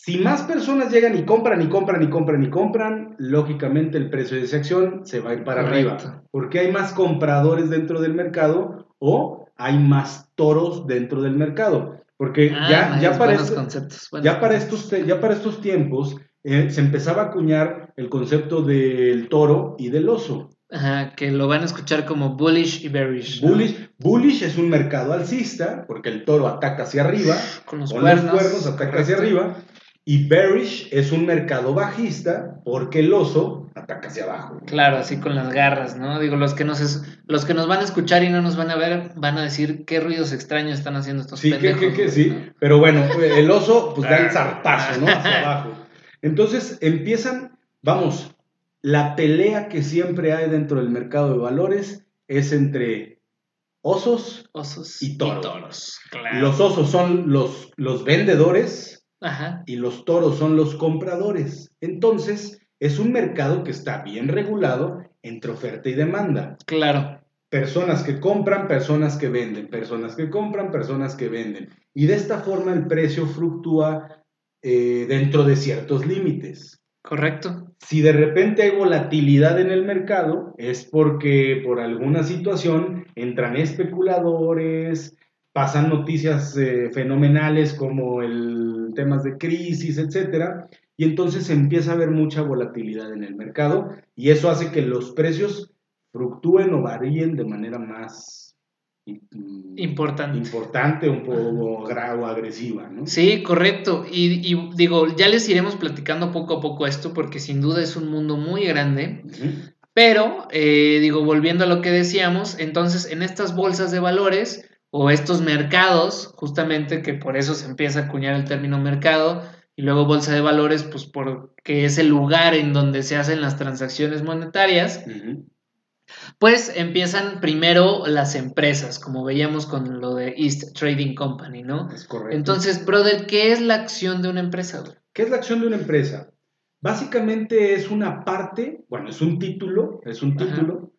Si más personas llegan y compran y compran y compran y compran, lógicamente el precio de esa acción se va a ir para Correcto. arriba. Porque hay más compradores dentro del mercado o hay más toros dentro del mercado. Porque Ah, ya, para buenos esto- conceptos. buenos ya, para estos, ya para estos tiempos eh, se empezaba a acuñar el concepto del toro y del oso. Ajá, que lo van a escuchar como bullish y bearish. ¿no? Bullish, bullish es un mercado alcista, porque el toro ataca hacia arriba, Con los con cuernos. los cuernos ataca hacia arriba, y bearish es un mercado bajista, porque el oso ataca hacia abajo. Claro, así con las garras, ¿no? Digo, los que nos es- los que nos van a escuchar y no nos van a ver van a decir qué ruidos extraños están haciendo estos Sí, pendejos. que, sí, ¿no? pero bueno, el oso pues da el zarpazo, ¿no? Hacia abajo. Entonces empiezan, vamos, la pelea que siempre hay dentro del mercado de valores es entre osos. Osos Y toros. claro. Los osos son los, los vendedores Ajá. y los toros son los compradores. Entonces, es un mercado que está bien regulado entre oferta y demanda. Claro. Personas que compran, personas que venden, personas que compran, personas que venden. Y de esta forma el precio fluctúa eh, dentro de ciertos límites. Correcto. Si de repente hay volatilidad en el mercado, es porque por alguna situación entran especuladores, pasan noticias eh, fenomenales como el temas de crisis, etcétera, y entonces empieza a haber mucha volatilidad en el mercado y eso hace que los precios fluctúen o varíen de manera más Importante. importante, un poco gra- o agresiva, ¿no? Sí, correcto. Y, y digo, ya les iremos platicando poco a poco esto porque sin duda es un mundo muy grande. Pero, eh, digo, volviendo a lo que decíamos, entonces en estas bolsas de valores o estos mercados, justamente que por eso se empieza a acuñar el término mercado, y luego bolsa de valores, pues porque es el lugar en donde se hacen las transacciones monetarias, pues empiezan primero las empresas, como veíamos con lo de East Trading Company, ¿no? Es correcto. Entonces, brother, ¿qué es la acción de una empresa? ¿Qué es la acción de una empresa? Básicamente es una parte, bueno, es un título, es un Ajá. título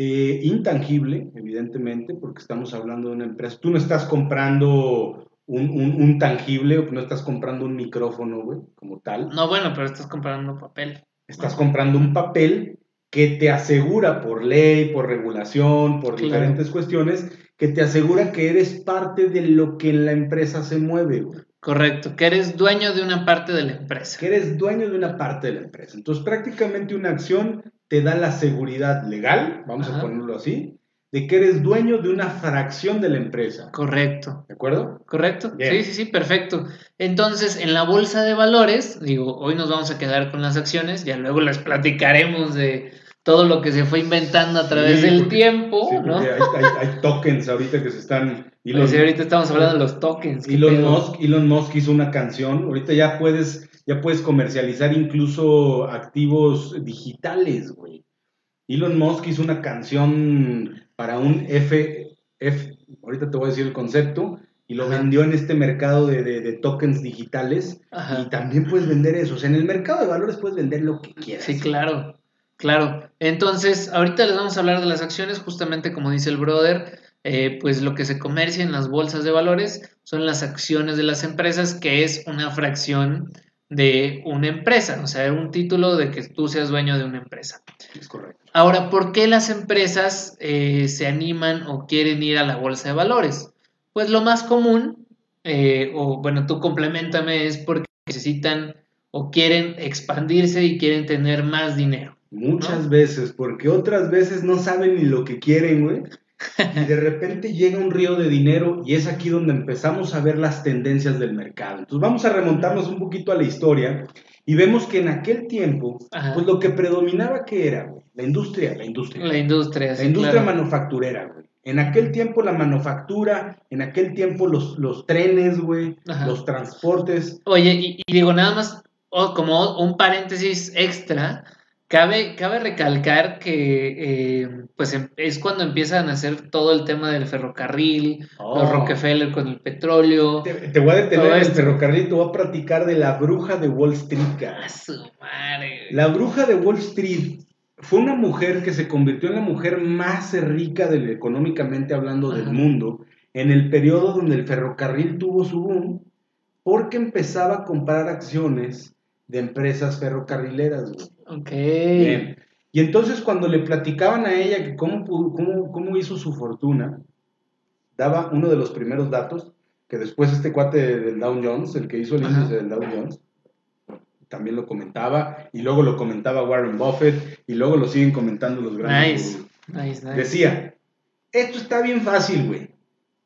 eh, intangible, evidentemente, porque estamos hablando de una empresa. Tú no estás comprando un, un- un tangible, o no estás comprando un micrófono, güey, como tal. No, bueno, pero estás comprando papel. Estás comprando un papel que te asegura por ley, por regulación, por Claro. diferentes cuestiones, que te asegura que eres parte de lo que en la empresa se mueve, güey. Correcto, que eres dueño de una parte de la empresa. Que eres dueño de una parte de la empresa. Entonces, prácticamente una acción te da la seguridad legal, vamos a ponerlo así, de que eres dueño de una fracción de la empresa. Correcto. ¿De acuerdo? Correcto. Sí, sí, sí, perfecto. Entonces, en la bolsa de valores, digo, hoy nos vamos a quedar con las acciones, ya luego les platicaremos de todo lo que se fue inventando a través del tiempo, ¿no? Hay, tokens ahorita que se están... Elon, sí, ahorita estamos hablando de los tokens. Elon Musk, Elon Musk hizo una canción, ahorita ya puedes, ya puedes comercializar incluso activos digitales, güey. Elon Musk hizo una canción para un F, F, ahorita te voy a decir el concepto, y lo vendió en este mercado de, tokens digitales. Y también puedes vender eso. O sea, en el mercado de valores puedes vender lo que quieras. Sí, claro. Claro. Entonces, ahorita les vamos a hablar de las acciones, justamente como dice el brother. Eh, pues lo que se comercia en las bolsas de valores son las acciones de las empresas, que es una fracción de una empresa, o sea, un título de que tú seas dueño de una empresa. Es correcto. Ahora, ¿por qué las empresas eh, se animan o quieren ir a la bolsa de valores? Pues lo más común, eh, o bueno, tú complementame, es porque necesitan o quieren expandirse y quieren tener más dinero. Muchas veces, porque otras veces no saben ni lo que quieren, güey. Y de repente llega un río de dinero y es aquí donde empezamos a ver las tendencias del mercado. Entonces vamos a remontarnos un poquito a la historia y vemos que en aquel tiempo, pues lo que predominaba que era, la industria, la industria. La industria, La industria manufacturera, güey. En aquel tiempo la manufactura, en aquel tiempo los, los trenes, güey, los transportes. Oye, y, digo nada más, como un paréntesis extra, Cabe, cabe recalcar que eh, pues em, es cuando empiezan a hacer todo el tema del ferrocarril, los oh. Rockefeller con el petróleo. Te, voy a detener en el ferrocarril, te voy a platicar de la bruja de Wall Street. La bruja de Wall Street fue una mujer que se convirtió en la mujer más rica del, económicamente hablando del mundo en el periodo donde el ferrocarril tuvo su boom porque empezaba a comprar acciones de empresas ferrocarrileras. Ok. Y entonces cuando le platicaban a ella que cómo, cómo, cómo hizo su fortuna, daba uno de los primeros datos, que después este cuate del Dow Jones, el que hizo el índice del Dow Jones, también lo comentaba, y luego lo comentaba Warren Buffett, y luego lo siguen comentando los grandes. Nice, nice, Decía, esto está bien fácil, güey.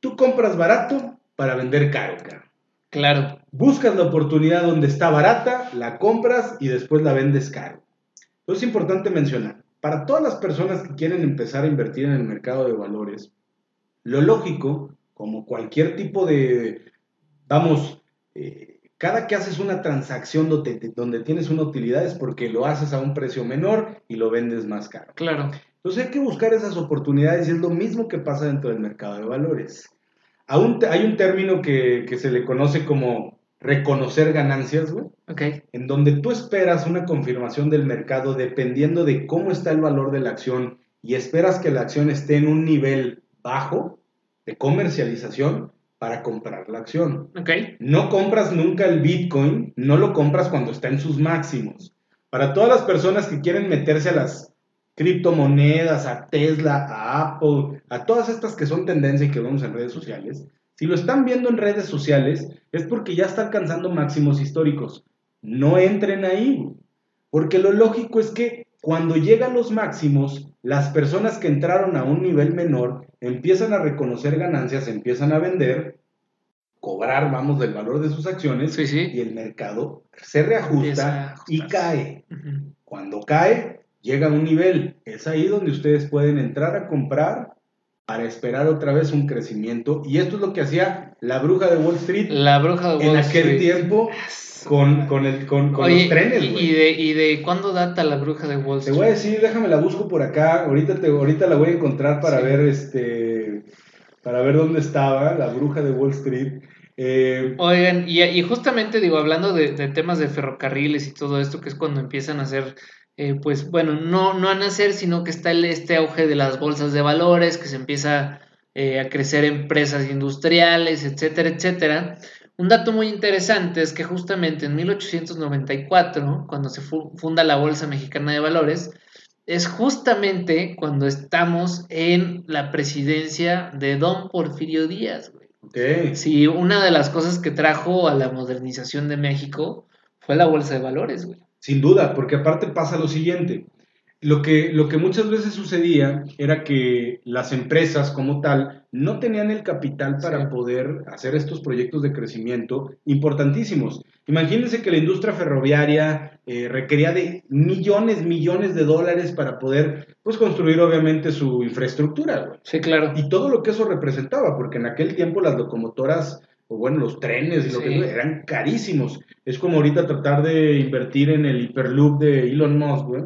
Tú compras barato para vender caro, caro. Claro. Buscas la oportunidad donde está barata, la compras y después la vendes caro. Entonces es importante mencionar, para todas las personas que quieren empezar a invertir en el mercado de valores, lo lógico, como cualquier tipo de, vamos, eh, cada que haces una transacción donde, donde, tienes una utilidad es porque lo haces a un precio menor y lo vendes más caro. Claro. Entonces hay que buscar esas oportunidades y es lo mismo que pasa dentro del mercado de valores hay un término que, se le conoce como reconocer ganancias, güey. Ok. En donde tú esperas una confirmación del mercado dependiendo de cómo está el valor de la acción y esperas que la acción esté en un nivel bajo de comercialización para comprar la acción. Ok. No compras nunca el Bitcoin, no lo compras cuando está en sus máximos. Para todas las personas que quieren meterse a las criptomonedas, a Tesla, a Apple, a todas estas que son tendencia y que vemos en redes sociales, si lo están viendo en redes sociales es porque ya está alcanzando máximos históricos. No entren ahí, porque lo lógico es que cuando llegan los máximos, las personas que entraron a un nivel menor empiezan a reconocer ganancias, empiezan a vender, cobrar, vamos, del valor de sus acciones y el mercado se reajusta y cae. Cuando cae, llega a un nivel. Es ahí donde ustedes pueden entrar a comprar para esperar otra vez un crecimiento. Y esto es lo que hacía la bruja de Wall Street. La bruja de Wall En aquel tiempo con, con, el, con, con los trenes, ¿y de, ¿Y de cuándo data la bruja de Wall Street? Te voy a decir, déjame la busco por acá. Ahorita, te, ahorita la voy a encontrar para ver este para ver dónde estaba la bruja de Wall Street. Eh, Oigan, y, y, justamente digo, hablando de, de, temas de ferrocarriles y todo esto, que es cuando empiezan a hacer eh, pues bueno, no, no a nacer, sino que está el, este auge de las bolsas de valores, que se empieza eh, a crecer empresas industriales, etcétera, etcétera. Un dato muy interesante es que justamente en 1894, cuando se funda la Bolsa Mexicana de Valores, es justamente cuando estamos en la presidencia de don Porfirio Díaz, güey. Sí, una de las cosas que trajo a la modernización de México fue la bolsa de valores, güey. Sin duda, porque aparte pasa lo siguiente. Lo que, lo que muchas veces sucedía era que las empresas como tal no tenían el capital para Sí. poder hacer estos proyectos de crecimiento importantísimos. Imagínense que la industria ferroviaria eh, requería de millones, millones de dólares para poder pues, construir obviamente su infraestructura. güey. Sí, claro. Y todo lo que eso representaba, porque en aquel tiempo las locomotoras, o bueno, los trenes y lo Sí. que eran carísimos. Es como ahorita tratar de invertir en el Hyperloop de Elon Musk, güey,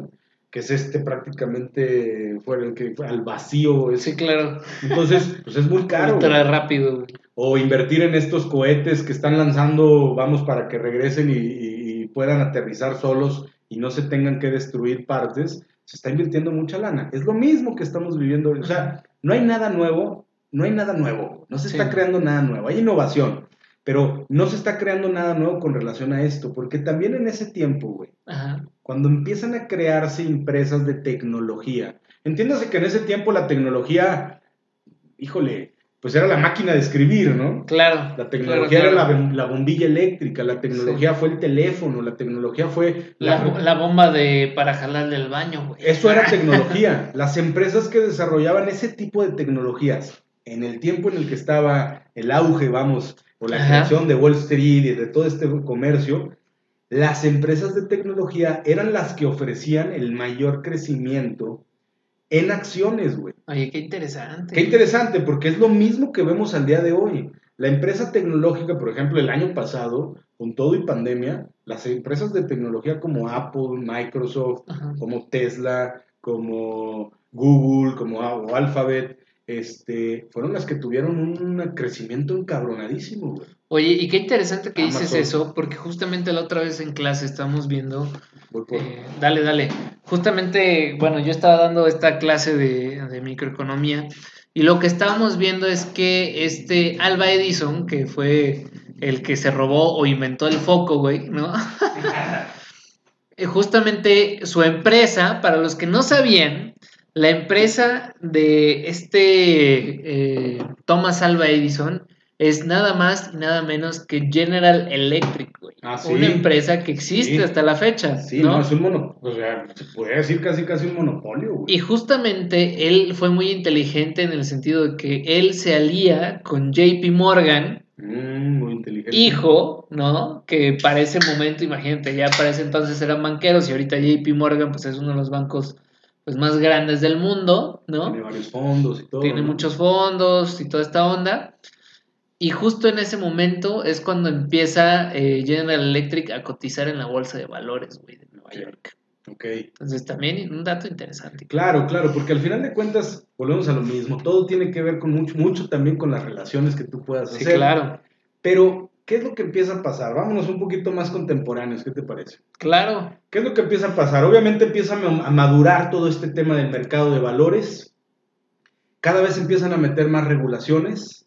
que es este prácticamente fue el que fue al vacío. es- Sí, claro. Entonces, pues es muy caro. Ultra güey. rápido, güey. O invertir en estos cohetes que están lanzando, vamos, para que regresen y, y- y puedan aterrizar solos y no se tengan que destruir partes. Se está invirtiendo mucha lana. Es lo mismo que estamos viviendo. O sea, no hay nada nuevo, no hay nada nuevo. No se está Sí. creando nada nuevo. Hay innovación, pero no se está creando nada nuevo con relación a esto. Porque también en ese tiempo, güey, Ajá. cuando empiezan a crearse empresas de tecnología. Entiéndase que en ese tiempo la tecnología, híjole, pues era la máquina de escribir, ¿no? Claro. La tecnología claro, era la, bombilla eléctrica, la tecnología fue el teléfono, la tecnología fue... La, la bomba de para jalarle el baño, güey. Eso era tecnología. Las empresas que desarrollaban ese tipo de tecnologías, en el tiempo en el que estaba el auge, vamos, o la Ajá. creación de Wall Street y de todo este comercio, las empresas de tecnología eran las que ofrecían el mayor crecimiento en acciones, güey. Oye, qué interesante. Qué interesante, porque es lo mismo que vemos al día de hoy. La empresa tecnológica, por ejemplo, el año pasado, con todo y pandemia, las empresas de tecnología como Apple, Microsoft, Ajá. como Tesla, como Google, como Alphabet, este, fueron las que tuvieron un crecimiento encabronadísimo, güey. Oye, y qué interesante que dices eso, porque justamente la otra vez en clase estamos viendo. Voy por- eh, dale, dale. Justamente, bueno, yo estaba dando esta clase de, de microeconomía y lo que estábamos viendo es que este Alba Edison, que fue el que se robó o inventó el foco, güey, ¿no? Eh, Justamente su empresa, para los que no sabían, la empresa de este eh, Thomas Alva Edison es nada más y nada menos que General Electric, güey. Ah, sí. Una empresa que existe Sí. hasta la fecha. Sí, ¿no? no, es un monopolio, o sea, se podría decir casi casi un monopolio, güey. Y justamente él fue muy inteligente en el sentido de que él se alía con JP Morgan, Mm, muy inteligente. hijo, ¿no? Que para ese momento, imagínate, ya para ese entonces eran banqueros y ahorita JP Morgan pues es uno de los bancos pues más grandes del mundo, ¿no? Tiene varios fondos y todo. Tiene ¿no? muchos fondos y toda esta onda. Y justo en ese momento es cuando empieza eh, General Electric a cotizar en la bolsa de valores, güey, de Nueva. York. Ok. Entonces también un dato interesante. Claro, claro, porque al final de cuentas volvemos a lo mismo. Todo tiene que ver con mucho, mucho también con las relaciones que tú puedas Sí, hacer. claro, Pero, ¿qué es lo que empieza a pasar? Vámonos un poquito más contemporáneos, ¿qué te parece? claro. ¿Qué es lo que empieza a pasar? Obviamente empieza a ma- a madurar todo este tema del mercado de valores. Cada vez empiezan a meter más regulaciones.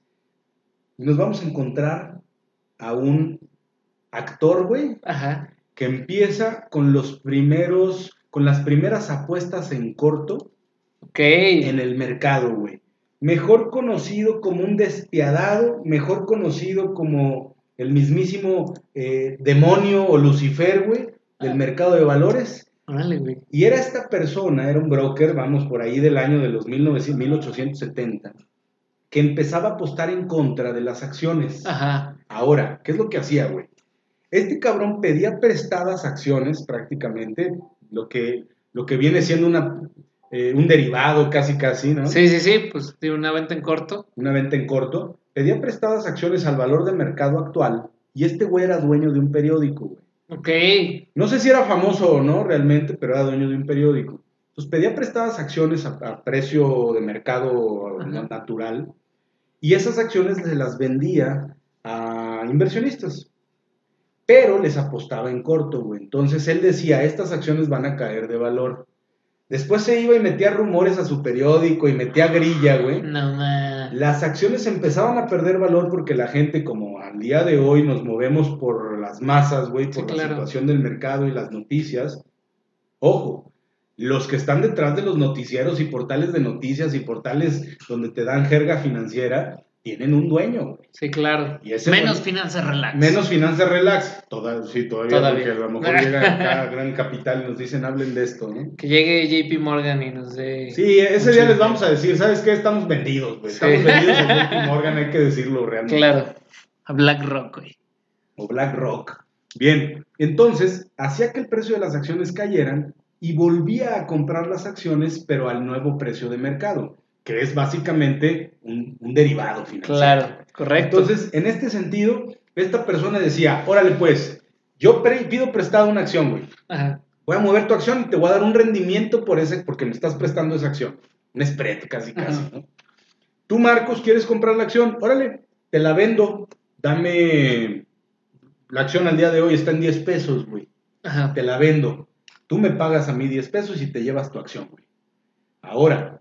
Y nos vamos a encontrar a un actor, güey, Ajá. que empieza con los primeros, con las primeras apuestas en corto Ok. en el mercado, güey. Mejor conocido como un despiadado, mejor conocido como el mismísimo eh, demonio o Lucifer, güey, del Ah. mercado de valores. Güey. Y era esta persona, era un broker, vamos, por ahí del año de los 1900, 1870, que empezaba a apostar en contra de las acciones. Ajá. Ahora, ¿qué es lo que hacía, güey? Este cabrón pedía prestadas acciones prácticamente, lo que, lo que viene siendo una, eh, un derivado casi casi, ¿no? Sí, sí, sí, pues de una venta en corto. Una venta en corto. Pedía prestadas acciones al valor de mercado actual y este güey era dueño de un periódico, güey. Ok. No sé si era famoso o no realmente, pero era dueño de un periódico. Entonces pedía prestadas acciones a, a precio de mercado Ajá. natural y esas acciones se las vendía a inversionistas. Pero les apostaba en corto, güey. Entonces él decía, estas acciones van a caer de valor. Después se iba y metía rumores a su periódico y metía grilla, güey. No más. Las acciones empezaban a perder valor porque la gente, como al día de hoy nos movemos por las masas, güey, por Sí, la claro. situación del mercado y las noticias. Ojo, los que están detrás de los noticieros y portales de noticias y portales donde te dan jerga financiera, tienen un dueño. Sí, claro. Y ese Menos finanzas relax. Menos finanzas relax. Toda, sí, todavía, Todavía. porque a lo mejor llega acá Gran Capital y nos dicen hablen de esto, ¿no? Que llegue JP Morgan y nos dé. Sí, ese día les vamos a decir, ¿sabes qué? Estamos vendidos, güey. Sí. Estamos vendidos a JP Morgan, hay que decirlo realmente. Claro. A BlackRock, güey. o BlackRock. Bien, entonces hacía que el precio de las acciones cayeran y volvía a comprar las acciones, pero al nuevo precio de mercado, que es básicamente un, un derivado financiero. Claro, correcto. Entonces, en este sentido, esta persona decía, órale pues, yo pido prestado una acción, güey. Ajá. Voy a mover tu acción y te voy a dar un rendimiento por ese, porque me estás prestando esa acción. Un spread, casi, casi. ¿no? Tú, Marcos, ¿quieres comprar la acción? Órale, te la vendo. Dame... La acción al día de hoy está en 10 pesos, güey. Ajá. Te la vendo. Tú me pagas a mí 10 pesos y te llevas tu acción, güey. Ahora,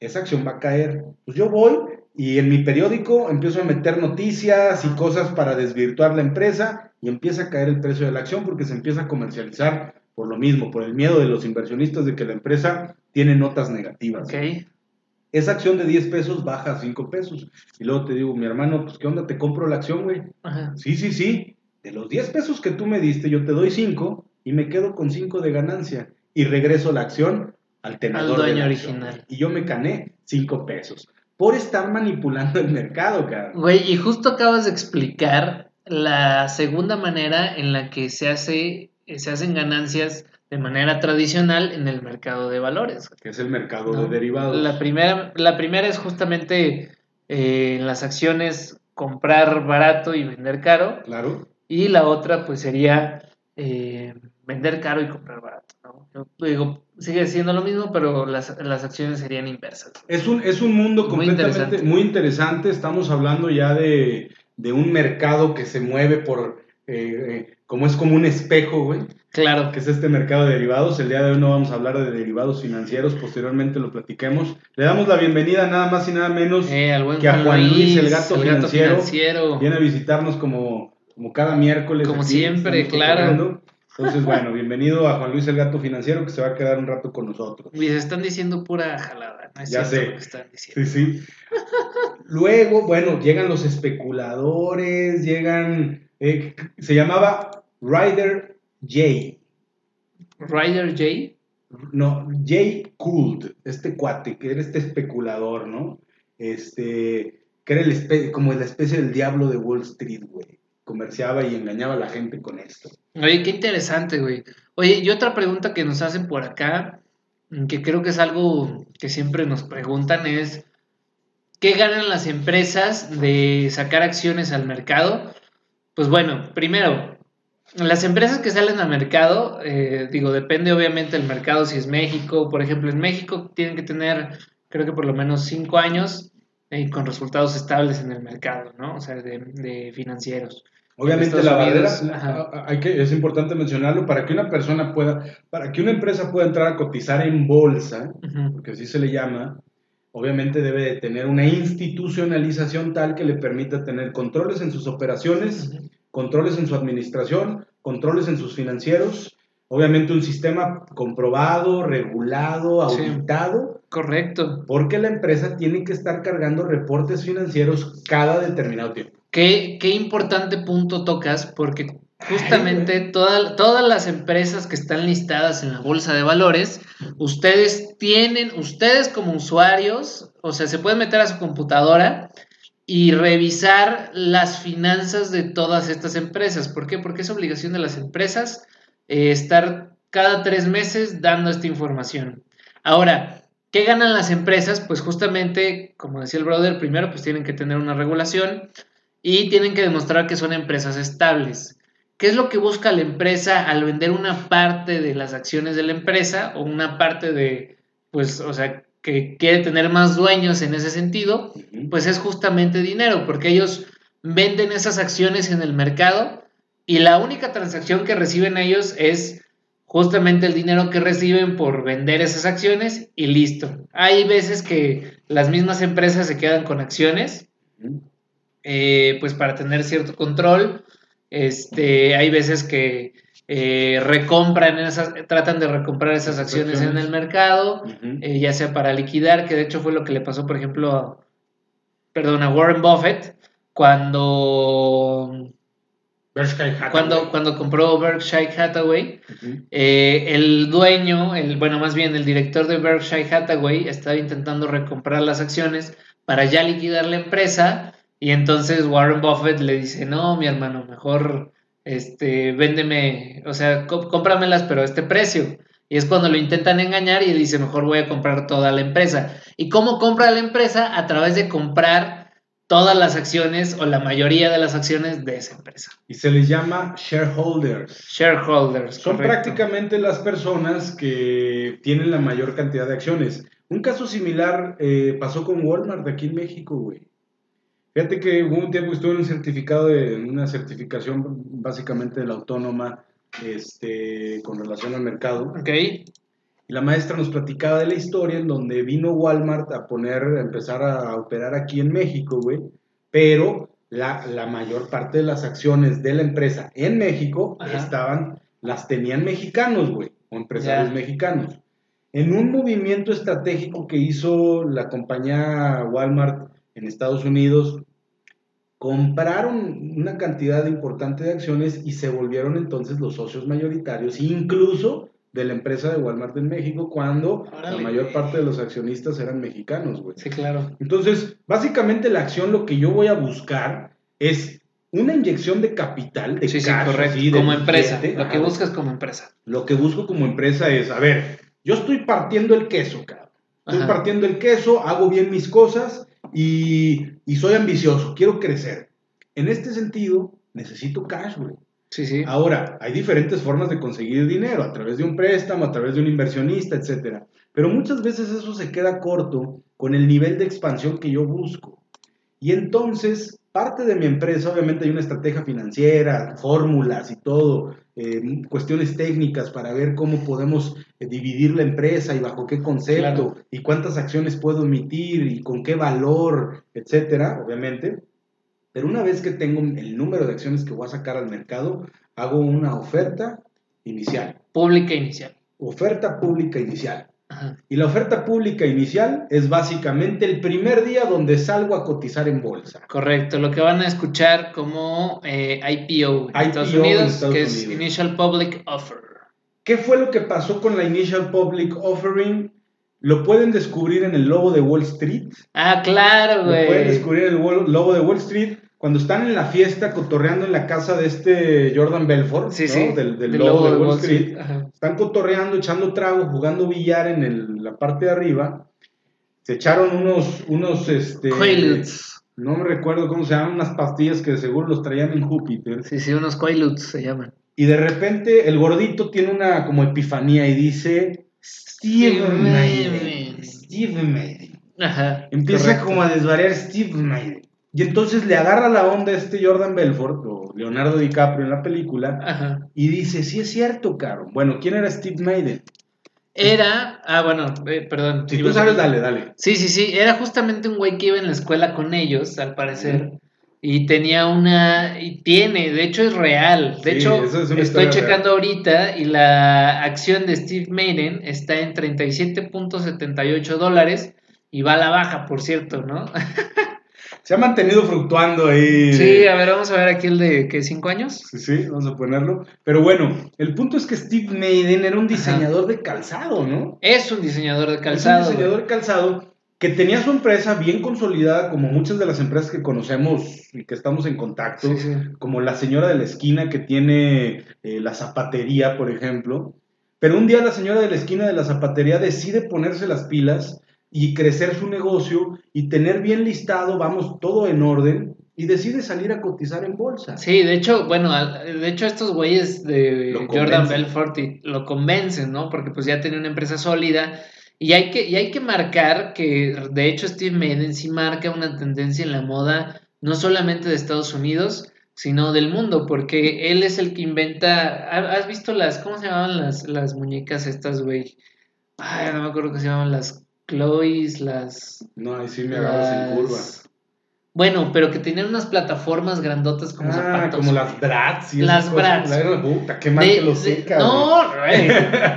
esa acción va a caer. Pues yo voy y en mi periódico empiezo a meter noticias y cosas para desvirtuar la empresa y empieza a caer el precio de la acción porque se empieza a comercializar por lo mismo, por el miedo de los inversionistas de que la empresa tiene notas negativas. Ok. Esa acción de 10 pesos baja a 5 pesos. Y luego te digo, mi hermano, pues ¿qué onda? Te compro la acción, güey. Ajá. Sí, sí, sí. De los 10 pesos que tú me diste, yo te doy 5 y me quedo con 5 de ganancia. Y regreso la acción al tenedor. Al dueño de la acción. original. Y yo me gané 5 pesos. Por estar manipulando el mercado, cara. Güey, y justo acabas de explicar la segunda manera en la que se hace, se hacen ganancias de manera tradicional en el mercado de valores. Que es el mercado ¿no? de derivados. La primera, la primera es justamente eh, en las acciones comprar barato y vender caro. Claro. Y la otra, pues sería eh, vender caro y comprar barato. Digo, sigue siendo lo mismo, pero las, las acciones serían inversas. Es un, es un mundo Muy completamente interesante. muy interesante. Estamos hablando ya de, de un mercado que se mueve por, eh, eh, como es como un espejo, güey. Claro. que es este mercado de derivados. El día de hoy no vamos a hablar de derivados financieros, posteriormente lo platiquemos. Le damos la bienvenida nada más y nada menos Eh, que a Juan Luis, el gato financiero, financiero. viene a visitarnos como, como cada miércoles. Como aquí, siempre, claro. Entonces, bueno, bienvenido a Juan Luis el gato financiero que se va a quedar un rato con nosotros. Y se están diciendo pura jalada. ¿no es Ya sé. lo que están diciendo. Sí, sí. Luego, bueno, llegan los especuladores, llegan, eh, se llamaba Ryder J. Ryder J. No, Jay Gould, este cuate, que era este especulador, ¿no? Este, que era el espe- como la especie del diablo de Wall Street, güey. Comerciaba y engañaba a la gente con esto. Oye, qué interesante, güey. Oye, y otra pregunta que nos hacen por acá, mm, que creo que es algo que siempre nos preguntan, es ¿qué ganan las empresas de sacar acciones al mercado? Pues bueno, primero, las empresas que salen al mercado, eh, digo, depende obviamente del mercado, si es México, por ejemplo, en México tienen que tener, creo que por lo menos cinco años eh, con resultados estables en el mercado, ¿no? O sea, de, de financieros. Obviamente En la barrera, ajá. hay que, es importante mencionarlo, para que una persona pueda, para que una empresa pueda entrar a cotizar en bolsa, porque así se le llama, obviamente debe de tener una institucionalización tal que le permita tener controles en sus operaciones, controles en su administración, controles en sus financieros, obviamente un sistema comprobado, regulado, Sí. auditado, Correcto. porque la empresa tiene que estar cargando reportes financieros cada determinado tiempo. Qué, qué importante punto tocas, porque justamente toda- todas las empresas que están listadas en la bolsa de valores, ustedes tienen, ustedes como usuarios, o sea, se pueden meter a su computadora y revisar las finanzas de todas estas empresas. ¿Por qué? Porque es obligación de las empresas eh, estar cada tres meses dando esta información. Ahora, ¿qué ganan las empresas? Pues justamente, como decía el brother, primero pues tienen que tener una regulación y tienen que demostrar que son empresas estables. ¿Qué es lo que busca la empresa al vender una parte de las acciones de la empresa o una parte de, pues, o sea, que quiere tener más dueños en ese sentido? Pues es justamente dinero, porque ellos venden esas acciones en el mercado y la única transacción que reciben ellos es justamente el dinero que reciben por vender esas acciones y listo. Hay veces que las mismas empresas se quedan con acciones. Eh, pues para tener cierto control. Este, hay veces que, eh, recompran esas, tratan de recomprar esas acciones en el mercado, eh, ya sea para liquidar, que de hecho fue lo que le pasó, por ejemplo, a, perdón, a Warren Buffett cuando, cuando, cuando compró Berkshire Hathaway. Eh, el dueño, el, bueno, más bien el director de Berkshire Hathaway estaba intentando recomprar las acciones para ya liquidar la empresa y entonces Warren Buffett le dice, no, mi hermano, mejor este, véndeme, o sea, có- cómpramelas pero a este precio. Y es cuando lo intentan engañar y él dice, mejor voy a comprar toda la empresa. ¿Y cómo compra la empresa? A través de comprar todas las acciones o la mayoría de las acciones de esa empresa. Y se les llama shareholders. Shareholders. Son correcto. prácticamente las personas que tienen la mayor cantidad de acciones. Un caso similar eh, pasó con Walmart aquí en México, güey. Fíjate que hubo un tiempo que estuve en un certificado de en una certificación básicamente de la autónoma este, con relación al mercado. Ok. Y la maestra nos platicaba de la historia en donde vino Walmart a poner, a empezar a operar aquí en México, güey. Pero la, la mayor parte de las acciones de la empresa en México Ajá. estaban, las tenían mexicanos, güey, o empresarios Ya. mexicanos. En un movimiento estratégico que hizo la compañía Walmart en Estados Unidos, compraron una cantidad importante de acciones y se volvieron entonces los socios mayoritarios, incluso de la empresa de Walmart en México, cuando Órale, la mayor parte de los accionistas eran mexicanos, güey. Sí, claro. Entonces, básicamente la acción lo que yo voy a buscar es una inyección de capital, de Sí, sí, cash, correcto. así, de como empresa. Lo que buscas como empresa. Lo que busco como empresa es, a ver, yo estoy partiendo el queso, cabrón. Estoy Ajá. partiendo el queso, hago bien mis cosas y, y soy ambicioso, quiero crecer. En este sentido, necesito cash, güey. Sí, sí. Ahora, hay diferentes formas de conseguir dinero, a través de un préstamo, a través de un inversionista, etcétera. Pero muchas veces eso se queda corto con el nivel de expansión que yo busco. Y entonces, parte de mi empresa, obviamente hay una estrategia financiera, fórmulas y todo, eh, cuestiones técnicas para ver cómo podemos eh, dividir la empresa y bajo qué concepto, Claro. y cuántas acciones puedo emitir y con qué valor, etcétera, obviamente. Pero una vez que tengo el número de acciones que voy a sacar al mercado, hago una oferta inicial, Pública inicial. oferta pública inicial. Ajá. Y la oferta pública inicial es básicamente el primer día donde salgo a cotizar en bolsa. Correcto. Lo que van a escuchar como eh, IPO en IPO Estados en Unidos, Estados que es. Initial Public Offer. ¿Qué fue lo que pasó con la Initial Public Offering? Lo pueden descubrir en el logo de Wall Street. Ah, claro, Lo pueden güey. descubrir en el logo de Wall Street cuando están en la fiesta cotorreando en la casa de este Jordan Belfort, Sí, ¿no? sí. del, del logo de Wall, Street. Están cotorreando, echando trago, jugando billar en el- la parte de arriba. Se echaron unos, unos, este... No me recuerdo cómo se llaman, unas pastillas que seguro los traían en Júpiter. Sí, sí, unos Quaaludes se llaman. Y de repente el gordito tiene una como epifanía y dice... Steve Maiden. Steve Maiden. Ajá. Empieza correcto. como a desvariar Steve Maiden. Y entonces le agarra la onda a este Jordan Belfort, o Leonardo DiCaprio en la película, Ajá. y dice, sí es cierto, caro. Bueno, ¿quién era Steve Maiden? Era. Ah, bueno, eh, perdón. Si tú a- sabes, dale, dale. Sí, sí, sí. Era justamente un güey que iba en la escuela con ellos, al parecer. Y tenía una. Y tiene, de hecho es real. De Sí, hecho, es estoy checando ahorita y la acción de Steve Maiden está en 37.78 dólares y va a la baja, por cierto, ¿no? Se ha mantenido fluctuando ahí. Sí, a ver, vamos a ver aquí el de ¿qué? ¿Cinco años? Sí, sí, vamos a ponerlo. Pero bueno, el punto es que Steve Maiden era un diseñador de calzado, ¿no? Es un diseñador de Es calzado. un diseñador de calzado que tenía su empresa bien consolidada, como muchas de las empresas que conocemos y que estamos en contacto, Sí, sí. como la señora de la esquina que tiene eh, la zapatería, por ejemplo. Pero un día la señora de la esquina de la zapatería decide ponerse las pilas y crecer su negocio y tener bien listado, vamos, todo en orden, y decide salir a cotizar en bolsa. Sí, de hecho, bueno, de hecho estos güeyes de Jordan. Belfort y- lo convencen, ¿no? Porque pues ya tenía una empresa sólida y hay que, y hay que marcar que de hecho Steve Madden sí marca una tendencia en la moda no solamente de Estados Unidos, sino del mundo, porque él es el que inventa, ¿ha- ¿has visto las, cómo se llamaban las, las muñecas estas, güey? Ay, no me acuerdo cómo se llamaban las Chloe's, las... No, ahí sí me agarras en curva. Bueno, pero que tenían unas plataformas grandotas como ah, zapatos. como las Bratz. y Las. Bratz. La- Puta, qué mal De- que lo de- seca. No, güey.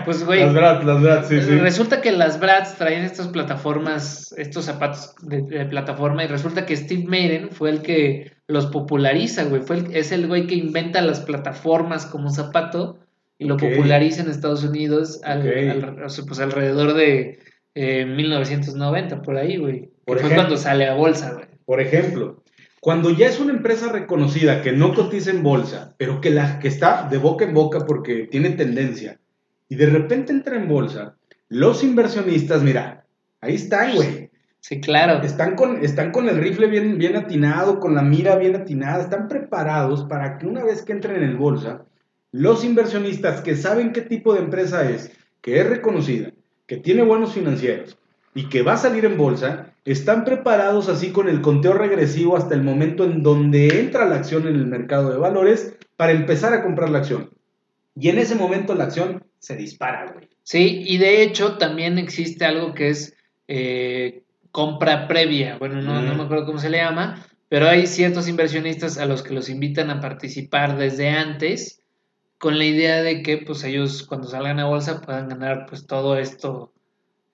Pues, güey. Las Bratz, las Bratz, sí, sí. Resulta que las Bratz traían estas plataformas, estos zapatos de, de plataforma, y resulta que Steve Madden fue el que los populariza, güey. Fue el- es el güey que inventa las plataformas como zapato y lo populariza en Estados Unidos al- pues alrededor de eh, 1990, por ahí, güey. Por fue ejemplo. cuando sale a bolsa, güey. Por ejemplo, cuando ya es una empresa reconocida que no cotiza en bolsa, pero que, la, que está de boca en boca porque tiene tendencia, y de repente entra en bolsa, los inversionistas, mira, ahí están, güey. Sí, claro. Están con, están con el rifle bien, bien atinado, con la mira bien atinada, están preparados para que una vez que entren en bolsa, los inversionistas que saben qué tipo de empresa es, que es reconocida, que tiene buenos financieros y que va a salir en bolsa, están preparados así con el conteo regresivo hasta el momento en donde entra la acción en el mercado de valores para empezar a comprar la acción. Y en ese momento la acción se dispara, güey. Sí, y de hecho también existe algo que es eh, compra previa. Bueno, no, no me acuerdo cómo se le llama, pero hay ciertos inversionistas a los que los invitan a participar desde antes con la idea de que pues ellos cuando salgan a bolsa puedan ganar pues todo esto.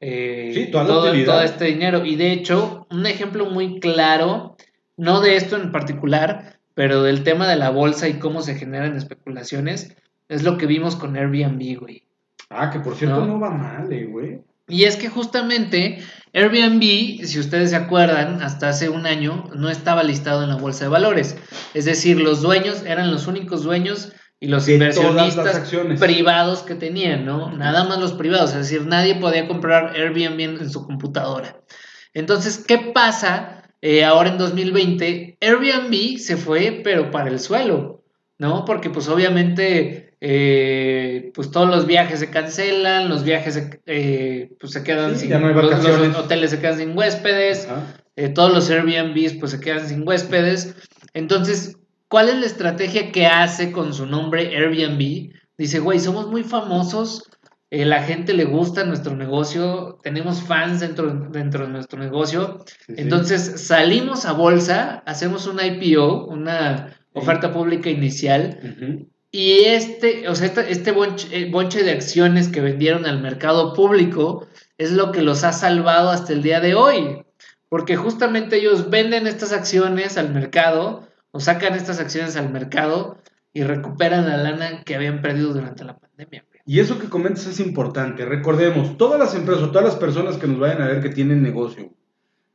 eh, Sí, toda la todo, todo este dinero. Y de hecho, un ejemplo muy claro, no de esto en particular, pero del tema de la bolsa y cómo se generan especulaciones, es lo que vimos con Airbnb, güey. Ah, que por cierto No. no, va mal, eh, güey. Y es que justamente Airbnb, si ustedes se acuerdan, hasta hace un año no estaba listado en la bolsa de valores. Es decir, los dueños eran los únicos dueños y los De inversionistas privados que tenían, ¿no? Nada más los privados, es decir, nadie podía comprar Airbnb en, su computadora. Entonces, ¿qué pasa eh, ahora en 2020? Airbnb se fue, pero para el suelo, ¿no? Porque pues obviamente, eh, pues todos los viajes se cancelan, los viajes se, eh, pues se quedan Sí, sin, ya no hay los- los, hoteles se quedan sin huéspedes, eh, todos los Airbnbs pues se quedan sin huéspedes. Entonces, ¿cuál es la estrategia que hace con su nombre Airbnb? Dice, güey, somos muy famosos, eh, la gente le gusta nuestro negocio, tenemos fans dentro, dentro de nuestro negocio. Sí, sí. Entonces salimos a bolsa, hacemos una IPO, una oferta pública inicial, y este, o sea, este, este bonche, eh, bonche de acciones que vendieron al mercado público es lo que los ha salvado hasta el día de hoy. Porque justamente ellos venden estas acciones al mercado o sacan estas acciones al mercado y recuperan la lana que habían perdido durante la pandemia. Y eso que comentas es importante. Recordemos, todas las empresas o todas las personas que nos vayan a ver que tienen negocio,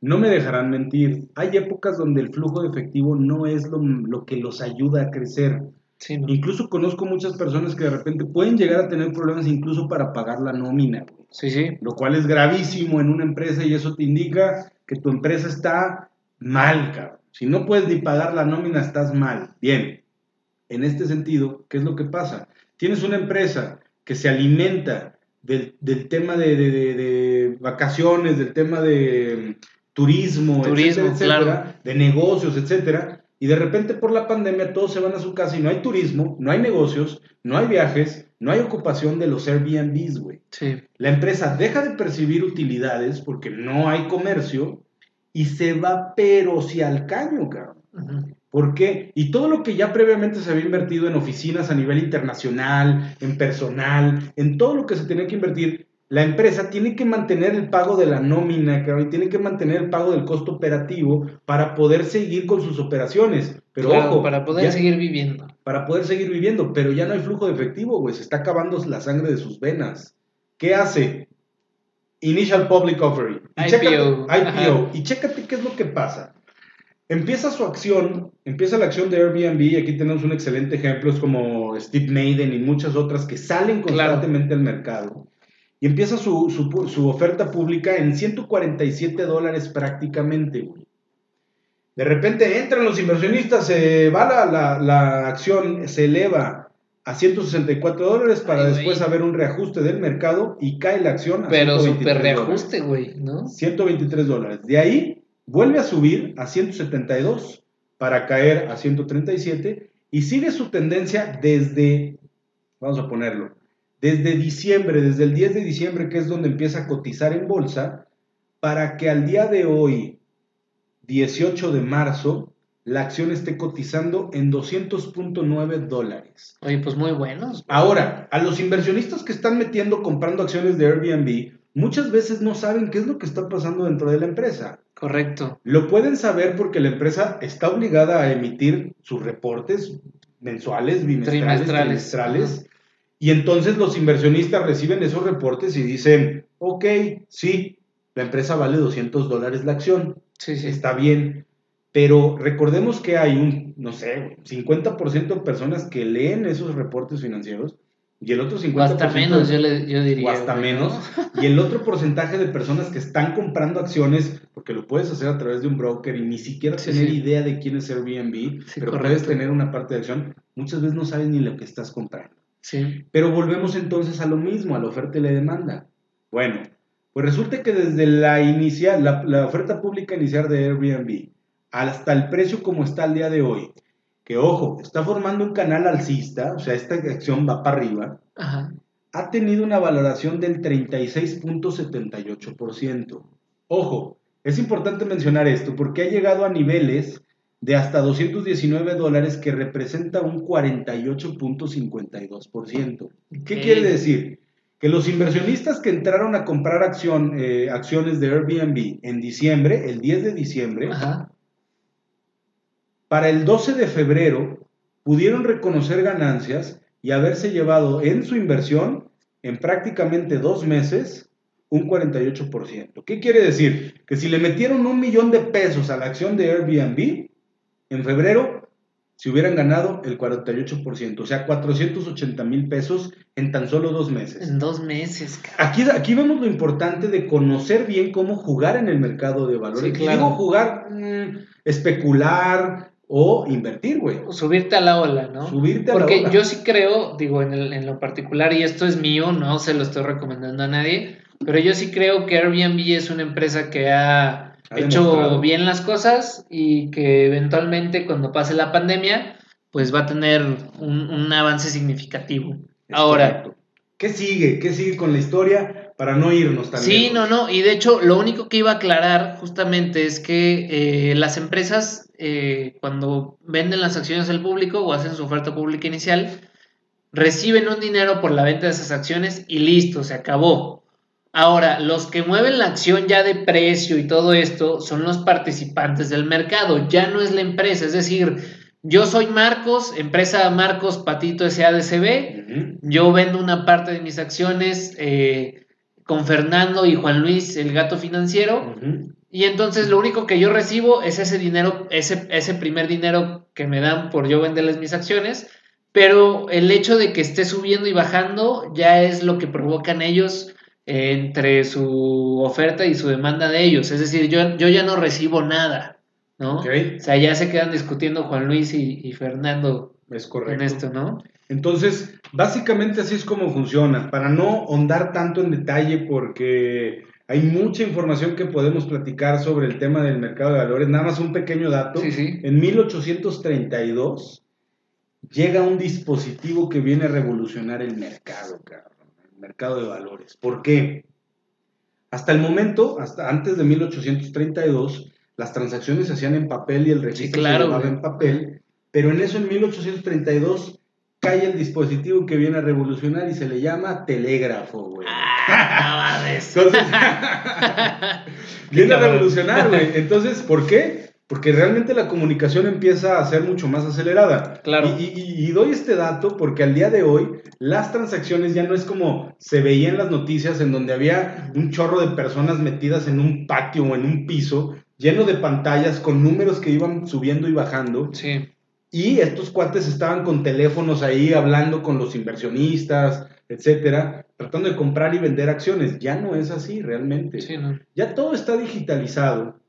no me dejarán mentir. Hay épocas donde el flujo de efectivo no es lo, lo que los ayuda a crecer. Sí, ¿no? Incluso conozco muchas personas que de repente pueden llegar a tener problemas incluso para pagar la nómina, sí, sí. lo cual es gravísimo en una empresa y eso te indica que tu empresa está mal, cabrón. Si no puedes ni pagar la nómina, estás mal. Bien, en este sentido, ¿qué es lo que pasa? Tienes una empresa que se alimenta del, del tema de, de- de- de vacaciones, del tema de mm, turismo, Turismo, etcétera, etcétera, claro. de negocios, etcétera, y de repente por la pandemia todos se van a su casa y no hay turismo, no hay negocios, no hay viajes, no hay ocupación de los Airbnbs, güey. Sí. La empresa deja de percibir utilidades porque no hay comercio y se va pero si al caño, cabrón. ¿Por qué? Y todo lo que ya previamente se había invertido en oficinas a nivel internacional, en personal, en todo lo que se tenía que invertir, la empresa tiene que mantener el pago de la nómina, cabrón, y tiene que mantener el pago del costo operativo para poder seguir con sus operaciones. Pero Claro, ojo, para poder ya- seguir viviendo. para poder seguir viviendo, pero ya no hay flujo de efectivo, güey, se está acabando la sangre de sus venas. ¿Qué hace? Initial Public Offering. Y IPO. chécate-. IPO. Y chécate qué es lo que pasa. Empieza su acción, empieza la acción de Airbnb, y aquí tenemos un excelente ejemplo, es como Steve Maiden y muchas otras que salen Claro. constantemente al mercado. Y empieza su, su- su oferta pública en 147 dólares prácticamente, güey. De repente entran los inversionistas, se va la, la- la acción, se eleva a 164 dólares para Ay, después haber un reajuste del mercado y cae la acción a Pero 123 super reajuste, güey, ¿no? 123 dólares. De ahí vuelve a subir a 172 para caer a 137 y sigue su tendencia desde, vamos a ponerlo, desde diciembre, desde el 10 de diciembre, que es donde empieza a cotizar en bolsa, para que al día de hoy, 18 de marzo la acción esté cotizando en 200.9 dólares. Oye, pues muy buenos. Ahora, a los inversionistas que están metiendo comprando acciones de Airbnb, muchas veces no saben qué es lo que está pasando dentro de la empresa. Correcto. Lo pueden saber porque la empresa está obligada a emitir sus reportes mensuales, bimestrales, Trimestrales. trimestrales. Y entonces los inversionistas reciben esos reportes y dicen, ok, sí, la empresa vale 200 dólares la acción, Sí, sí. está bien. Pero recordemos que hay un, no sé, 50% de personas que leen esos reportes financieros y el otro 50%... O hasta menos, yo, le, yo diría. o hasta menos. Y el otro porcentaje de personas que están comprando acciones, porque lo puedes hacer a través de un broker y ni siquiera Sí, tener sí. idea de quién es Airbnb, Sí, pero correcto. puedes tener una parte de acción, muchas veces no sabes ni lo que estás comprando. Sí. Pero volvemos entonces a lo mismo, a la oferta y la demanda. Bueno, pues resulta que desde la inicial, la, la oferta pública inicial de Airbnb hasta el precio como está el día de hoy, que ojo, está formando un canal alcista, o sea, esta acción va para arriba, Ajá. ha tenido una valoración del 36.78%. Ojo, es importante mencionar esto porque ha llegado a niveles de hasta 219 dólares que representa un 48.52%. ¿Qué quiere decir? Que los inversionistas que entraron a comprar acción, eh, acciones de Airbnb en diciembre, el 10 de diciembre, Ajá. Para el 12 de febrero pudieron reconocer ganancias y haberse llevado en su inversión en prácticamente dos meses un 48%. ¿Qué quiere decir? Que si le metieron un millón de pesos a la acción de Airbnb, en febrero se hubieran ganado el 48%, o sea, 480 mil pesos en tan solo dos meses. En dos meses, cabrón. Aquí, aquí vemos lo importante de conocer bien cómo jugar en el mercado de valores. Sí, claro. Digo jugar, mm, especular o invertir, güey. Subirte a la ola, ¿no? Subirte a la Porque ola. yo sí creo, digo, en, el- en lo particular, y esto es mío, no se lo estoy recomendando a nadie, pero yo sí creo que Airbnb es una empresa que ha, Ha hecho demostrado. bien las cosas y que eventualmente cuando pase la pandemia, pues va a tener un, un avance significativo. Es Ahora, correcto. ¿Qué sigue? ¿Qué sigue con la historia para no irnos tan Sí, lejos? no, no, y de hecho lo único que iba a aclarar justamente es que eh, las empresas eh, cuando venden las acciones al público o hacen su oferta pública inicial, reciben un dinero por la venta de esas acciones y listo, se acabó. Ahora, los que mueven la acción ya de precio y todo esto son los participantes del mercado, ya no es la empresa, es decir, yo soy Marcos, empresa Marcos Patito SADCB, yo vendo una parte de mis acciones eh, con Fernando y Juan Luis, el gato financiero, y entonces lo único que yo recibo es ese dinero, ese, ese primer dinero que me dan por yo venderles mis acciones, pero el hecho de que esté subiendo y bajando ya es lo que provocan ellos eh, entre su oferta y su demanda de ellos. Es decir, yo, yo ya no recibo nada, ¿no? O sea, ya se quedan discutiendo Juan Luis y, y Fernando Es en esto, ¿no? Entonces, básicamente así es como funciona. Para no ahondar tanto en detalle, porque hay mucha información que podemos platicar sobre el tema del mercado de valores. Nada más un pequeño dato. Sí, sí. En 1832 llega un dispositivo que viene a revolucionar el mercado, cabrón, el mercado de valores. ¿Por qué? Hasta el momento, hasta antes de 1832, las transacciones se hacían en papel y el registro claro, se llevaba en papel, pero en eso en 1832 cae el dispositivo que viene a revolucionar y se le llama telégrafo, güey. Ah, no. Entonces, viene a revolucionar, güey. Entonces, ¿por qué? Porque realmente la comunicación empieza a ser mucho más acelerada. Claro. Y, y- y doy este dato porque al día de hoy las transacciones ya no es como se veía en las noticias en donde había un chorro de personas metidas en un patio o en un piso lleno de pantallas con números que iban subiendo y bajando. Sí, Y estos cuates estaban con teléfonos ahí hablando con los inversionistas, etcétera, tratando de comprar y vender acciones. Ya no es así realmente. sí, no. Ya todo está digitalizado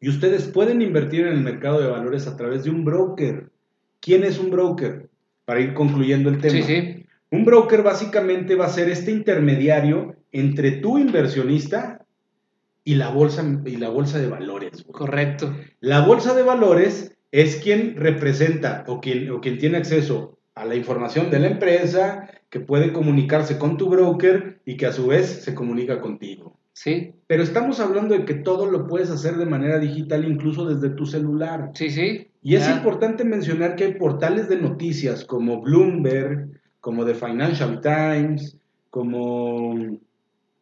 y ustedes pueden invertir en el mercado de valores a través de un broker. ¿Quién es un broker? Para ir concluyendo el tema. Sí, sí. Un broker básicamente va a ser este intermediario entre tu inversionista y la bolsa, y la bolsa de valores. güey. Correcto. La bolsa de valores es quien representa o quien, o quien tiene acceso a la información de la empresa, que puede comunicarse con tu broker y que a su vez se comunica contigo. Sí. Pero estamos hablando de que todo lo puedes hacer de manera digital, incluso desde tu celular. Sí, sí. Y es importante mencionar que hay portales de noticias como Bloomberg, como The Financial Times, como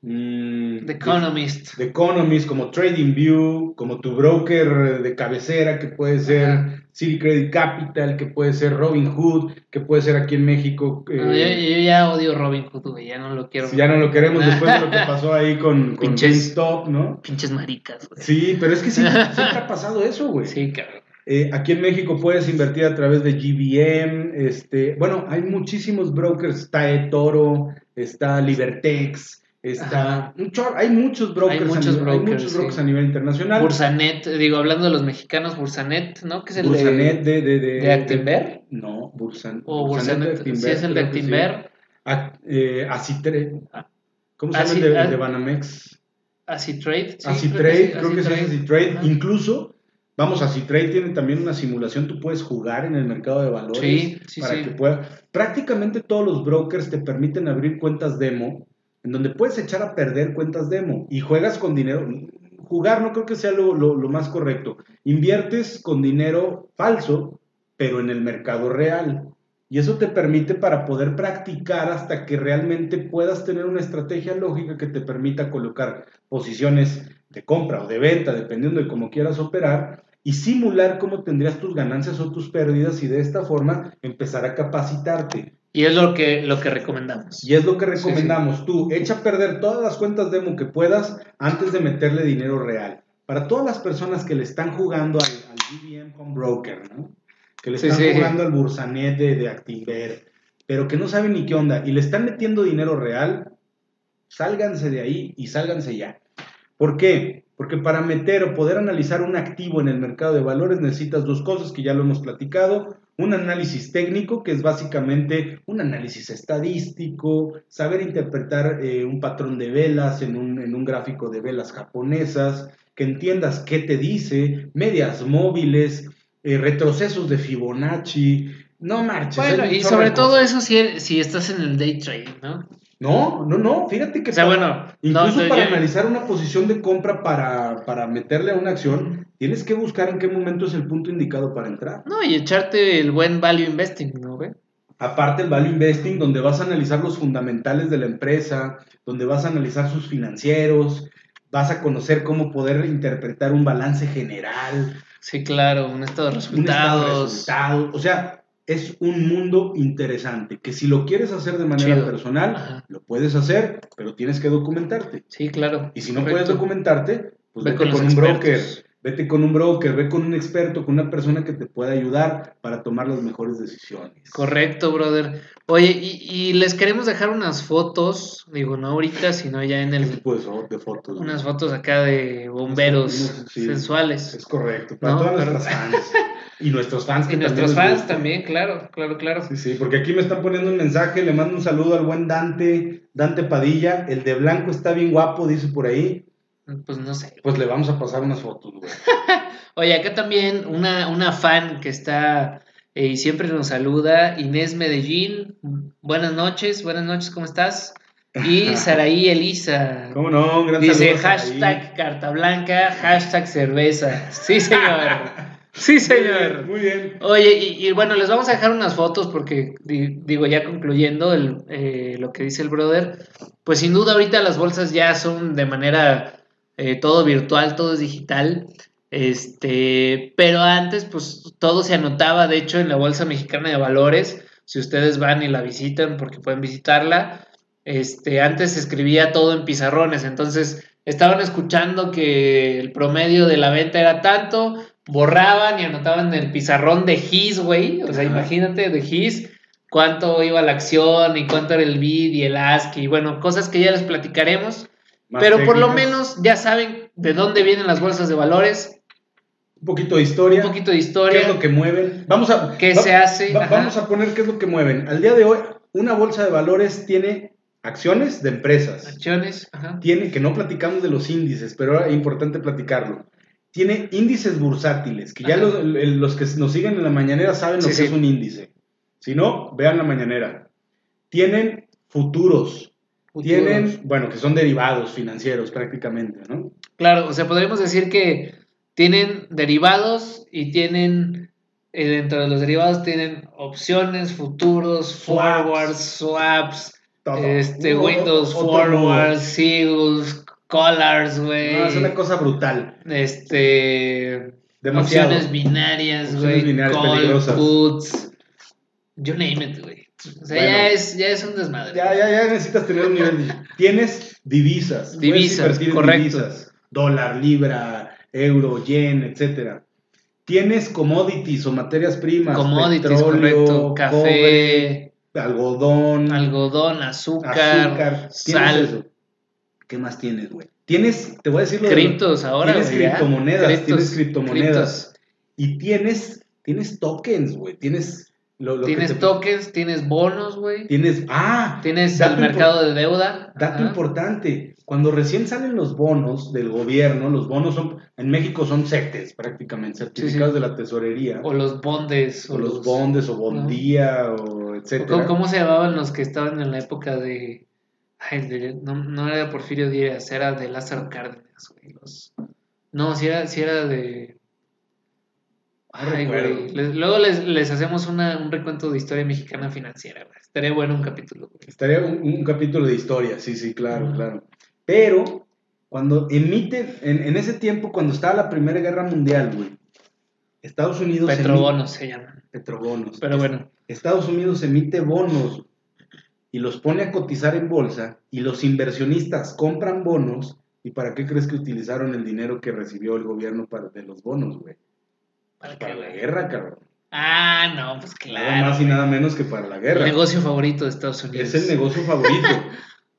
mm, The Economist. The Economist, como TradingView, como tu broker de cabecera, que puede ser Ajá. City Credit Capital, que puede ser Robinhood, que puede ser aquí en México. eh, No, yo, yo ya odio Robin Hood, güey, ya no lo quiero. si ya no lo queremos después de lo que pasó ahí con, con Pinches. ¿no? Pinches maricas, güey. Sí, pero es que sí, siempre ha pasado eso, güey. Sí, cabrón. Eh, aquí en México puedes invertir a través de GBM, este, bueno, hay muchísimos brokers, está eToro, está Libertex, está, un hay muchos brokers, Hay a muchos nivel- hay brokers, muchos brokers sí. a nivel internacional. Bursanet, digo, hablando de los mexicanos, Bursanet, ¿no? Que es el Bursanet de, de, de, de, Actinver. no, Bursan, O Bursanet Bursanet, de Actinver, sí es el de. Actinver. Ac- eh. ¿cómo se llama el de, de Banamex? Acitrade. sí, Acitrade, creo que es Acitrade. Acitrade. Ajá. Incluso, vamos, Acitrade tiene también una simulación, tú puedes jugar en el mercado de valores Sí, sí, para sí. que pueda. Prácticamente todos los brokers te permiten abrir cuentas demo, en donde puedes echar a perder cuentas demo y juegas con dinero. Jugar no creo que sea lo, lo- más correcto. Inviertes con dinero falso, pero en el mercado real. Y eso te permite para poder practicar hasta que realmente puedas tener una estrategia lógica que te permita colocar posiciones de compra o de venta, dependiendo de cómo quieras operar, y simular cómo tendrías tus ganancias o tus pérdidas y de esta forma empezar a capacitarte. Y es lo que, lo que recomendamos. Y es lo que Sí, recomendamos. Tú, echa a perder todas las cuentas demo que puedas antes de meterle dinero real. Para todas las personas que le están jugando al, al BBM Home Broker, ¿no? Que le están sí. jugando al Bursanet de, de Actinver, pero que no saben ni qué onda y le están metiendo dinero real, sálganse de ahí y sálganse ya. ¿Por qué? Porque para meter o poder analizar un activo en el mercado de valores necesitas dos cosas que ya lo hemos platicado. Un análisis técnico, que es básicamente un análisis estadístico, saber interpretar eh, un patrón de velas en un, en un gráfico de velas japonesas, que entiendas qué te dice, medias móviles, eh, retrocesos de Fibonacci. No marches. Bueno, y sobre todo eso si, si estás en el day trading, ¿no? No, no, no. Fíjate que O sea, para- bueno, Incluso no, para yo- analizar una posición de compra para, para meterle a una acción, tienes que buscar en qué momento es el punto indicado para entrar. No, y echarte el buen value investing, ¿no, güey? Aparte el value investing, donde vas a analizar los fundamentales de la empresa, donde vas a analizar sus financieros, vas a conocer cómo poder interpretar un balance general, Sí, claro, un estado de un estado de resultados. resultados. O sea, es un mundo interesante que si lo quieres hacer de manera Chido. personal, Ajá. lo puedes hacer, pero tienes que documentarte. Sí, claro. Y si no correcto. puedes documentarte, pues Ve vete con un expertos. broker, vete con un broker, ve con un experto, con una persona que te pueda ayudar para tomar las mejores decisiones. Correcto, brother. Oye, y, y les queremos dejar unas fotos, digo, no ahorita, sino ya en ¿Qué el... tipo de, fotos? Unas fotos acá de bomberos sí. sensuales. Es correcto, para No, todas pero- nuestras fans. Y nuestros fans que Y nuestros fans también, claro, claro, claro. Sí, sí, porque aquí me están poniendo un mensaje, le mando un saludo al buen Dante, Dante Padilla, el de blanco está bien guapo, dice por ahí. Pues no sé. Pues le vamos a pasar unas fotos, güey. Oye, acá también una, una fan que está eh, y siempre nos saluda, Inés Medellín. Buenas noches, buenas noches, ¿cómo estás? Y Saraí Elisa. ¿Cómo no? Un gran Dice saludo hashtag carta blanca, hashtag cerveza. Sí, señor. Sí, señor. Muy bien. Oye, y, y bueno, les vamos a dejar unas fotos porque, di- digo, ya concluyendo el, eh, lo que dice el brother, pues sin duda ahorita las bolsas ya son de manera eh, todo virtual, todo es digital, este, pero antes pues todo se anotaba, de hecho, en la Bolsa Mexicana de Valores, si ustedes van y la visitan, porque pueden visitarla, este, antes se escribía todo en pizarrones, entonces estaban escuchando que el promedio de la venta era tanto, borraban y anotaban en el pizarrón de GIS, güey, o sea, Ajá. imagínate de GIS cuánto iba la acción y cuánto era el bid y el ask y bueno, cosas que ya les platicaremos, Más pero por lo menos ya saben de dónde vienen las bolsas de valores, Un poquito de historia. un poquito de ¿Qué historia, es lo que mueven? Vamos a, qué va- se hace, va- vamos a poner qué es lo que mueven. Al día de hoy, una bolsa de valores tiene acciones de empresas. acciones, ajá. Tiene, que no platicamos de los índices, pero es importante platicarlo. Tiene índices bursátiles, que ya los, que nos siguen en la mañanera saben lo que sí. es un índice. Si no, vean la mañanera. Tienen futuros, Tienen, bueno, que son derivados financieros prácticamente, ¿no? Claro, o sea, podríamos decir que tienen derivados y tienen, eh, dentro de los derivados tienen opciones, futuros, forwards, swaps, este, Windows forwards, seals, collars, güey. No, es una cosa brutal. Este, opciones binarias, güey, call, puts, you name it, güey. O sea, ya, es, ya es un desmadre. Ya, ya, ya necesitas tener un nivel. Tienes divisas. Divisas, correcto. Divisas, dólar, libra, euro, yen, etcétera. Tienes commodities o materias primas. Commodities, petróleo, correcto. Café. algodón. Algodón, azúcar. Azúcar. Sal. ¿Qué más tienes, güey? Tienes, te voy a decir lo Criptos ahora, Tienes criptomonedas, tienes criptomonedas. Y tienes, tienes tokens, güey. Tienes tienes tokens, tienes bonos, güey. Tienes, ah, tienes el mercado de deuda. Dato importante, cuando recién salen los bonos del gobierno, los bonos son, en México son CETES prácticamente, certificados de la tesorería. O los bondes. O, los, bondes, o bondía, o etcétera. ¿Cómo, se llamaban los que estaban en la época de... Ay, no, no, era de Porfirio Díaz, era de Lázaro Cárdenas, güey. no, si era, si era de... Ay, güey. luego les, hacemos un recuento de historia mexicana financiera, güey. Estaría bueno un capítulo. Estaría un, capítulo de historia, sí, sí, claro, claro. Pero cuando emite, en, ese tiempo, cuando estaba la Primera Guerra Mundial, güey, Estados Unidos... Petrobonos se llaman. Petrobonos. Pero bueno. Estados Unidos emite bonos y los pone a cotizar en bolsa y los inversionistas compran bonos. ¿Y para qué crees que utilizaron el dinero que recibió el gobierno para, de los bonos, güey? Para, la guerra, cabrón. Ah, no, pues claro. Nada más y nada menos que para la guerra. El negocio favorito de Estados Unidos. Es el negocio favorito.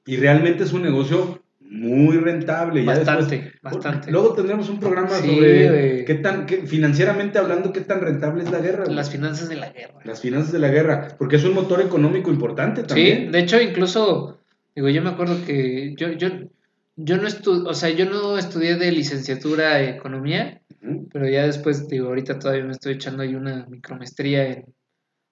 y realmente es un negocio muy rentable. Bastante, bastante. Luego tendremos un programa sobre qué tan, qué, financieramente hablando, qué tan rentable es la guerra. Las finanzas de la guerra. Las finanzas de la guerra, porque es un motor económico importante también. Sí, de hecho, incluso, digo, yo me acuerdo que yo, yo, yo no estudié, o sea, yo no estudié de licenciatura en economía, pero ya después, digo, ahorita todavía me estoy echando ahí una micromestría en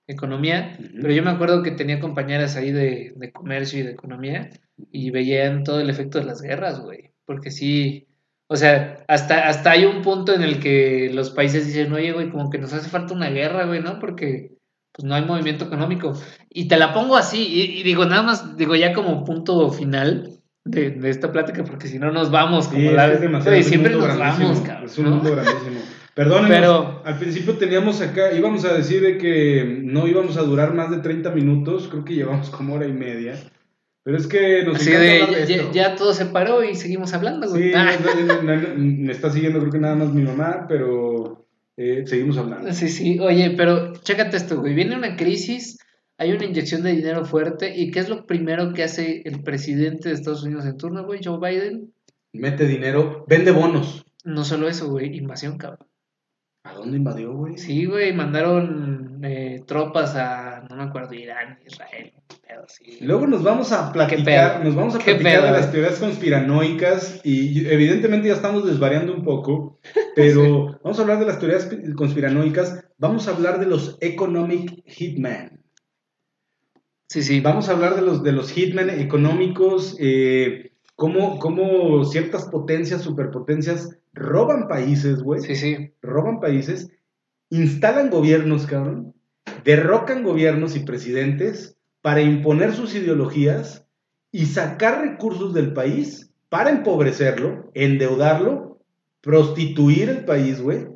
economía, pero yo me acuerdo que tenía compañeras ahí de, de, comercio y de economía y veían todo el efecto de las guerras, güey, porque sí, o sea, hasta, hasta hay un punto en el que los países dicen, oye, güey, como que nos hace falta una guerra, güey, ¿no? Porque pues no hay movimiento económico. Y te la pongo así, y, digo, nada más, digo, ya como punto final, de, de, esta plática, porque si no nos vamos como la vez. siempre nos vamos, cabrón. Es un mundo grandísimo. Perdón, pero al principio teníamos acá, íbamos a decir de que no íbamos a durar más de 30 minutos, creo que llevamos como hora y media. Pero es que nos Así de, ya, ya, todo se paró y seguimos hablando. Sí, ah. me está siguiendo creo que nada más mi mamá, pero eh, seguimos hablando. Sí, sí, oye, pero chécate esto, güey, viene una crisis hay una inyección de dinero fuerte. ¿Y qué es lo primero que hace el presidente de Estados Unidos en turno, güey? Joe Biden. Mete dinero, vende bonos. No solo eso, güey, invasión, cabrón. ¿A dónde invadió, güey? Sí, güey, mandaron eh, tropas a, no me acuerdo, Irán, Israel, pedo así. Luego nos vamos a platicar, nos vamos a platicar de las teorías conspiranoicas y evidentemente ya estamos desvariando un poco, pero vamos a hablar de las teorías conspiranoicas, vamos a hablar de los economic hitman. Sí, sí. Vamos a hablar de los, de los hitmen económicos, eh, cómo, cómo, ciertas potencias, superpotencias, roban países, güey. Sí, sí. Roban países, instalan gobiernos, cabrón, derrocan gobiernos y presidentes para imponer sus ideologías y sacar recursos del país para empobrecerlo, endeudarlo, prostituir el país, güey,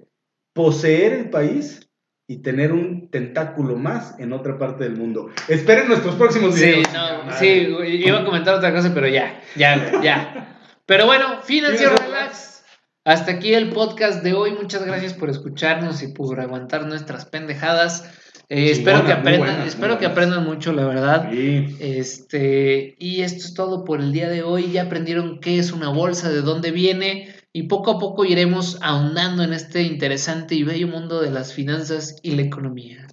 poseer el país y tener un tentáculo más en otra parte del mundo. Esperen nuestros próximos videos. Sí, no, sí, iba a comentar otra cosa, pero ya, ya, ya. Pero bueno, Financiero Relax. Hasta aquí el podcast de hoy. Muchas gracias por escucharnos y por aguantar nuestras pendejadas. Eh, espero que aprendan, espero que aprendan mucho, la verdad. Sí. Este, y esto es todo por el día de hoy. Ya aprendieron qué es una bolsa, de dónde viene y poco a poco iremos ahondando en este interesante y bello mundo de las finanzas y la economía.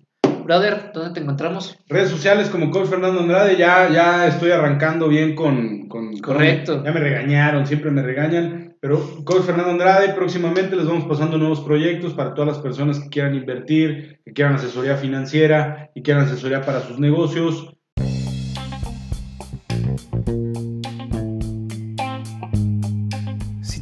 Brother, ¿dónde te encontramos? Redes sociales como Coach Fernando Andrade, ya, ya estoy arrancando bien con... con Correcto. ya me regañaron, siempre me regañan, pero Coach Fernando Andrade, próximamente les vamos pasando nuevos proyectos para todas las personas que quieran invertir, que quieran asesoría financiera y quieran asesoría para sus negocios.